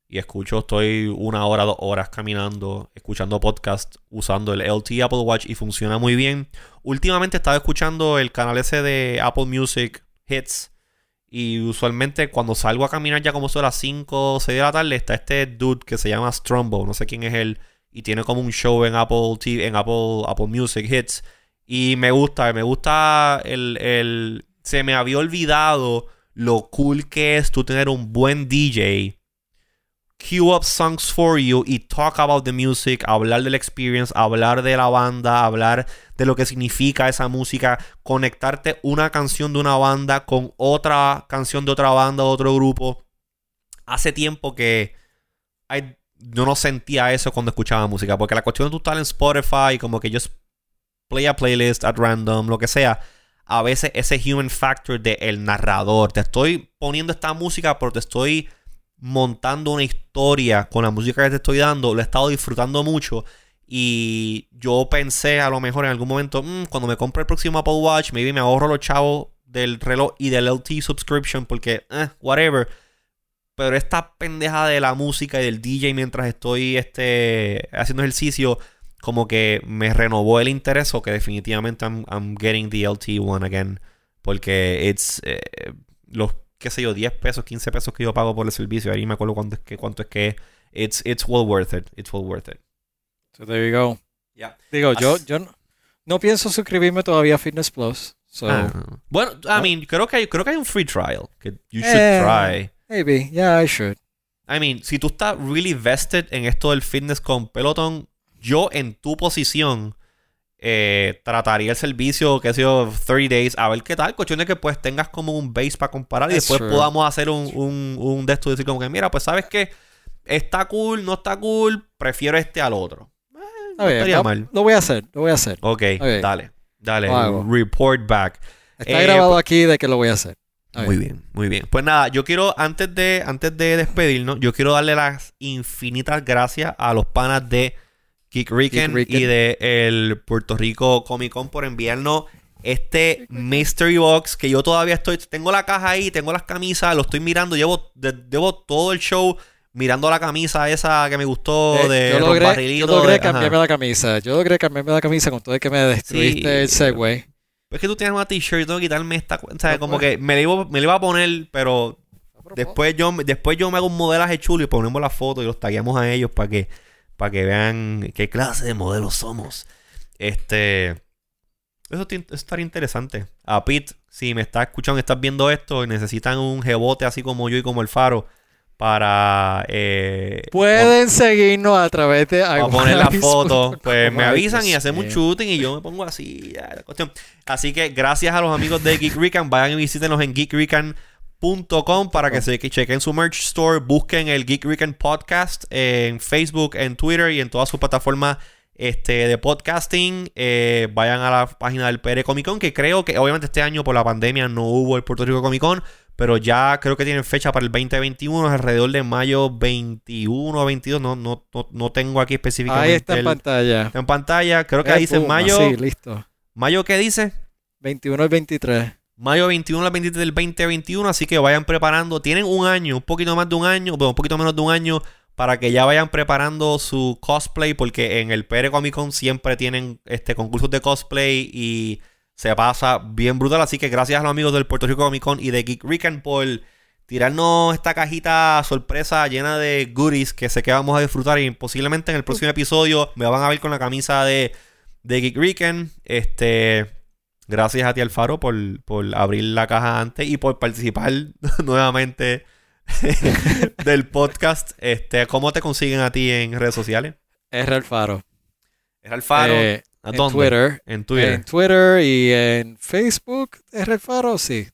y escucho, estoy una hora, dos horas caminando, escuchando podcast, usando el LTE Apple Watch y funciona muy bien. Últimamente estaba escuchando el canal ese de Apple Music Hits. Y usualmente cuando salgo a caminar ya como son las 5 o 6 de la tarde, está este dude que se llama Strombo, no sé quién es él, y tiene como un show en Apple TV, en Apple, Apple Music Hits. Y me gusta, me gusta el, el... Se me había olvidado lo cool que es tú tener un buen DJ queue up songs for you y talk about the music, hablar del experience, hablar de la banda, hablar de lo que significa esa música, conectarte una canción de una banda con otra canción de otra banda, de otro grupo. Hace tiempo que yo no sentía eso cuando escuchaba música, porque la cuestión de tú estar en Spotify, como que just play a playlist at random, lo que sea, a veces ese human factor de el narrador, te estoy poniendo esta música, pero te estoy montando una historia con la música que te estoy dando, lo he estado disfrutando mucho. Y yo pensé a lo mejor en algún momento, mm, cuando me compre el próximo Apple Watch, maybe me ahorro los chavos del reloj y del LT subscription porque, eh, whatever. Pero esta pendeja de la música y del DJ mientras estoy este, haciendo ejercicio, como que me renovó el interés o que definitivamente I'm, getting the LT one again. Porque it's, eh, los qué sé yo, 10 pesos, 15 pesos que yo pago por el servicio. Ahí me acuerdo cuánto es que, cuánto es que it's, it's well worth it. It's well worth it. So there you go. Yeah. Digo, yo, yo no, pienso suscribirme todavía a Fitness Plus. So, ah. Bueno, I mean, creo que, hay, creo que hay un free trial que you should eh, try. Maybe, yeah, I should. I mean, si tú estás really vested en esto del fitness con Peloton, yo en tu posición eh, trataría el servicio, que ha sido 30 days, a ver qué tal. Cuestión de que pues tengas como un base para comparar y después podamos hacer un, un, un de esto y decir como que, mira, pues sabes que está cool, no está cool, prefiero este al otro. Eh, no mal. Lo voy a hacer, lo voy a hacer. Ok, dale, dale, report back. Está grabado pues aquí de que lo voy a hacer. Muy bien, muy bien. Pues nada, yo quiero, antes de, antes de despedirnos, yo quiero darle las infinitas gracias a los panas de Geek Rican, y de el Puerto Rico Comic Con por enviarnos este Mystery Box que yo todavía estoy, tengo la caja ahí, tengo las camisas, lo estoy mirando, llevo, llevo todo el show mirando la camisa esa que me gustó eh, de yo logré, yo logré cambiarme la camisa, yo logré cambiarme la camisa con todo el que me destruiste el Segway. Es que tú tienes una t-shirt y tengo que quitarme esta, o sea, como que me la, iba, me iba a poner, pero después yo, después yo me hago un modelaje chulo y ponemos la foto y los tagueamos a ellos para que para que vean qué clase de modelos somos. Este. Eso, estaría interesante. A Pete, si me estás escuchando, estás viendo esto y necesitan un rebote así como yo y como el Faro para. Eh, Pueden seguirnos a través de. Para poner la foto. Pues me avisan y hacemos un shooting y yo me pongo así. la cuestión. Así que gracias a los amigos de Geek Recon. Vayan y visítenos en Geek Recon Para que se chequen su merch store, busquen el Geek Weekend Podcast en Facebook, en Twitter y en todas sus plataformas este, de podcasting. Eh, vayan a la página del PR Comic Con, que creo que obviamente este año por la pandemia no hubo el Puerto Rico Comic Con, pero ya creo que tienen fecha para el 2021, alrededor de mayo 21 o 22. No, no, no, tengo aquí específicamente. Ahí está en pantalla. Está en pantalla, creo que ahí dice mayo. Sí, listo. ¿Mayo qué dice? 21 al 23. Mayo 21 al 23 del 2021, así que vayan preparando. Tienen un año, un poquito más de un año, un poquito menos de un año para que ya vayan preparando su cosplay, porque en el PR Comic Con siempre tienen este concursos de cosplay y se pasa bien brutal. Así que gracias a los amigos del Puerto Rico Comic Con y de Geek Weekend por tirarnos esta cajita sorpresa llena de goodies que sé que vamos a disfrutar y posiblemente en el próximo episodio me van a ver con la camisa de, de Geek Weekend. Este Gracias a ti, Alfaro, por, por abrir la caja antes y por participar nuevamente del podcast. Este, ¿Cómo te consiguen a ti en redes sociales? R Alfaro. R Alfaro. Eh, ¿A en Twitter. En Twitter. En Twitter y en Facebook. R Alfaro, sí.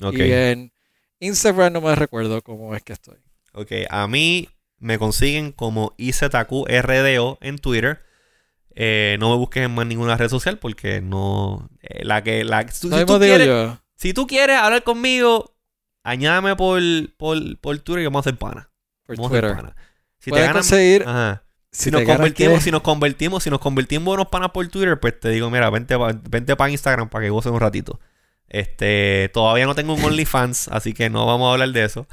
Y en Instagram no me recuerdo cómo es que estoy. Ok, a mí me consiguen como IZQRDO en Twitter. Eh, no me busques en más ninguna red social porque no. Eh, la que. La, si, tú quieres, si tú quieres hablar conmigo, añádame por, por, por Twitter y vamos a hacer pana. Por Twitter. Si te ganas, conseguir. si, nos convertimos, si nos convertimos, si nos convertimos en unos panas por Twitter, pues te digo, mira, vente, vente para Instagram para que gocen un ratito. Este, todavía no tengo un OnlyFans, así que no vamos a hablar de eso.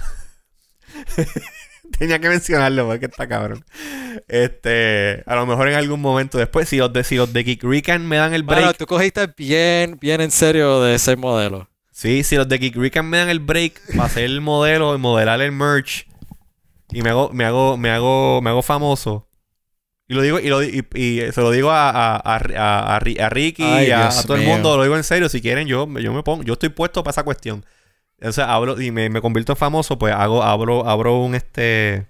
Tenía que mencionarlo porque está cabrón. Este, a lo mejor en algún momento después, si los de, si los de Geek me dan el break. Bueno, tú cogiste bien, bien en serio de ese modelo. Sí, si los de Geek Recon me dan el break para hacer el modelo y modelar el merch y me hago, me hago, me hago, me hago famoso. Y lo digo, y, lo, y, se lo digo a, a, a, a Ricky y a, todo el mundo, lo digo en serio, si quieren, yo, yo me pongo, yo estoy puesto para esa cuestión. O sea, hablo y me, me convierto en famoso, pues hago, abro, abro un este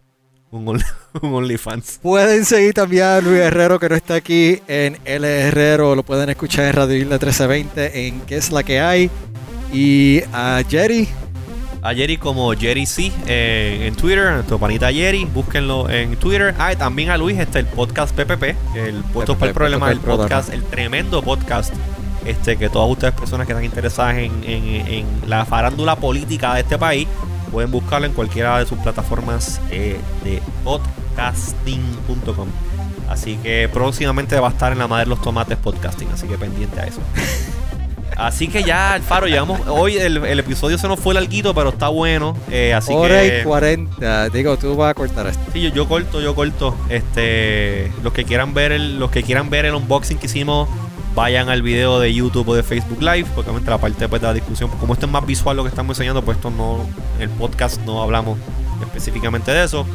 un, un OnlyFans. Pueden seguir también a Luis Herrero que no está aquí en L Herrero, lo pueden escuchar en Radio Isla 1320 en ¿Qué es la que hay? Y a Jerry a Jerry como Jerry C eh, en Twitter, nuestro panita Jerry, búsquenlo en Twitter. Ah, y también a Luis está el podcast PPP, el puesto por el problema del podcast, el tremendo podcast este que todas ustedes personas que están interesadas en, la farándula política de este país pueden buscarlo en cualquiera de sus plataformas eh, de podcasting.com. Así que próximamente va a estar en la madre de los tomates podcasting, así que pendiente a eso. Así que ya, Alfaro, llegamos. Hoy el, episodio se nos fue larguito, pero está bueno. Eh, así Hora que. y 40. Digo, tú vas a cortar esto. Sí, yo, corto, yo corto. Este. Los que quieran ver el, los que quieran ver el unboxing que hicimos, vayan al video de YouTube o de Facebook Live. Porque obviamente la parte pues, de la discusión. Como esto es más visual lo que estamos enseñando, pues esto no. En el podcast no hablamos específicamente de eso.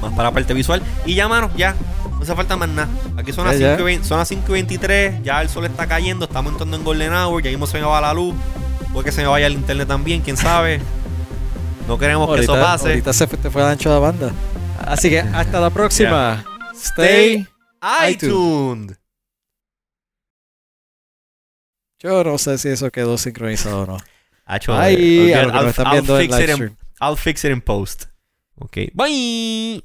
Más para la parte visual. Y ya, mano, ya. No hace falta más nada. Aquí son las, 5 y, son las 5 y 23. Ya el sol está cayendo. Estamos entrando en Golden Hour. Ya mismo se me va la luz. Puede que se me vaya el internet también. Quién sabe. No queremos que eso pase. Ahorita se te fue de ancho la banda. Así que hasta la próxima. Stay iTunes. Yo no sé si eso quedó sincronizado o no. Ahí, I'll, I'll, fix it in, I'll fix it in post. Ok. Bye.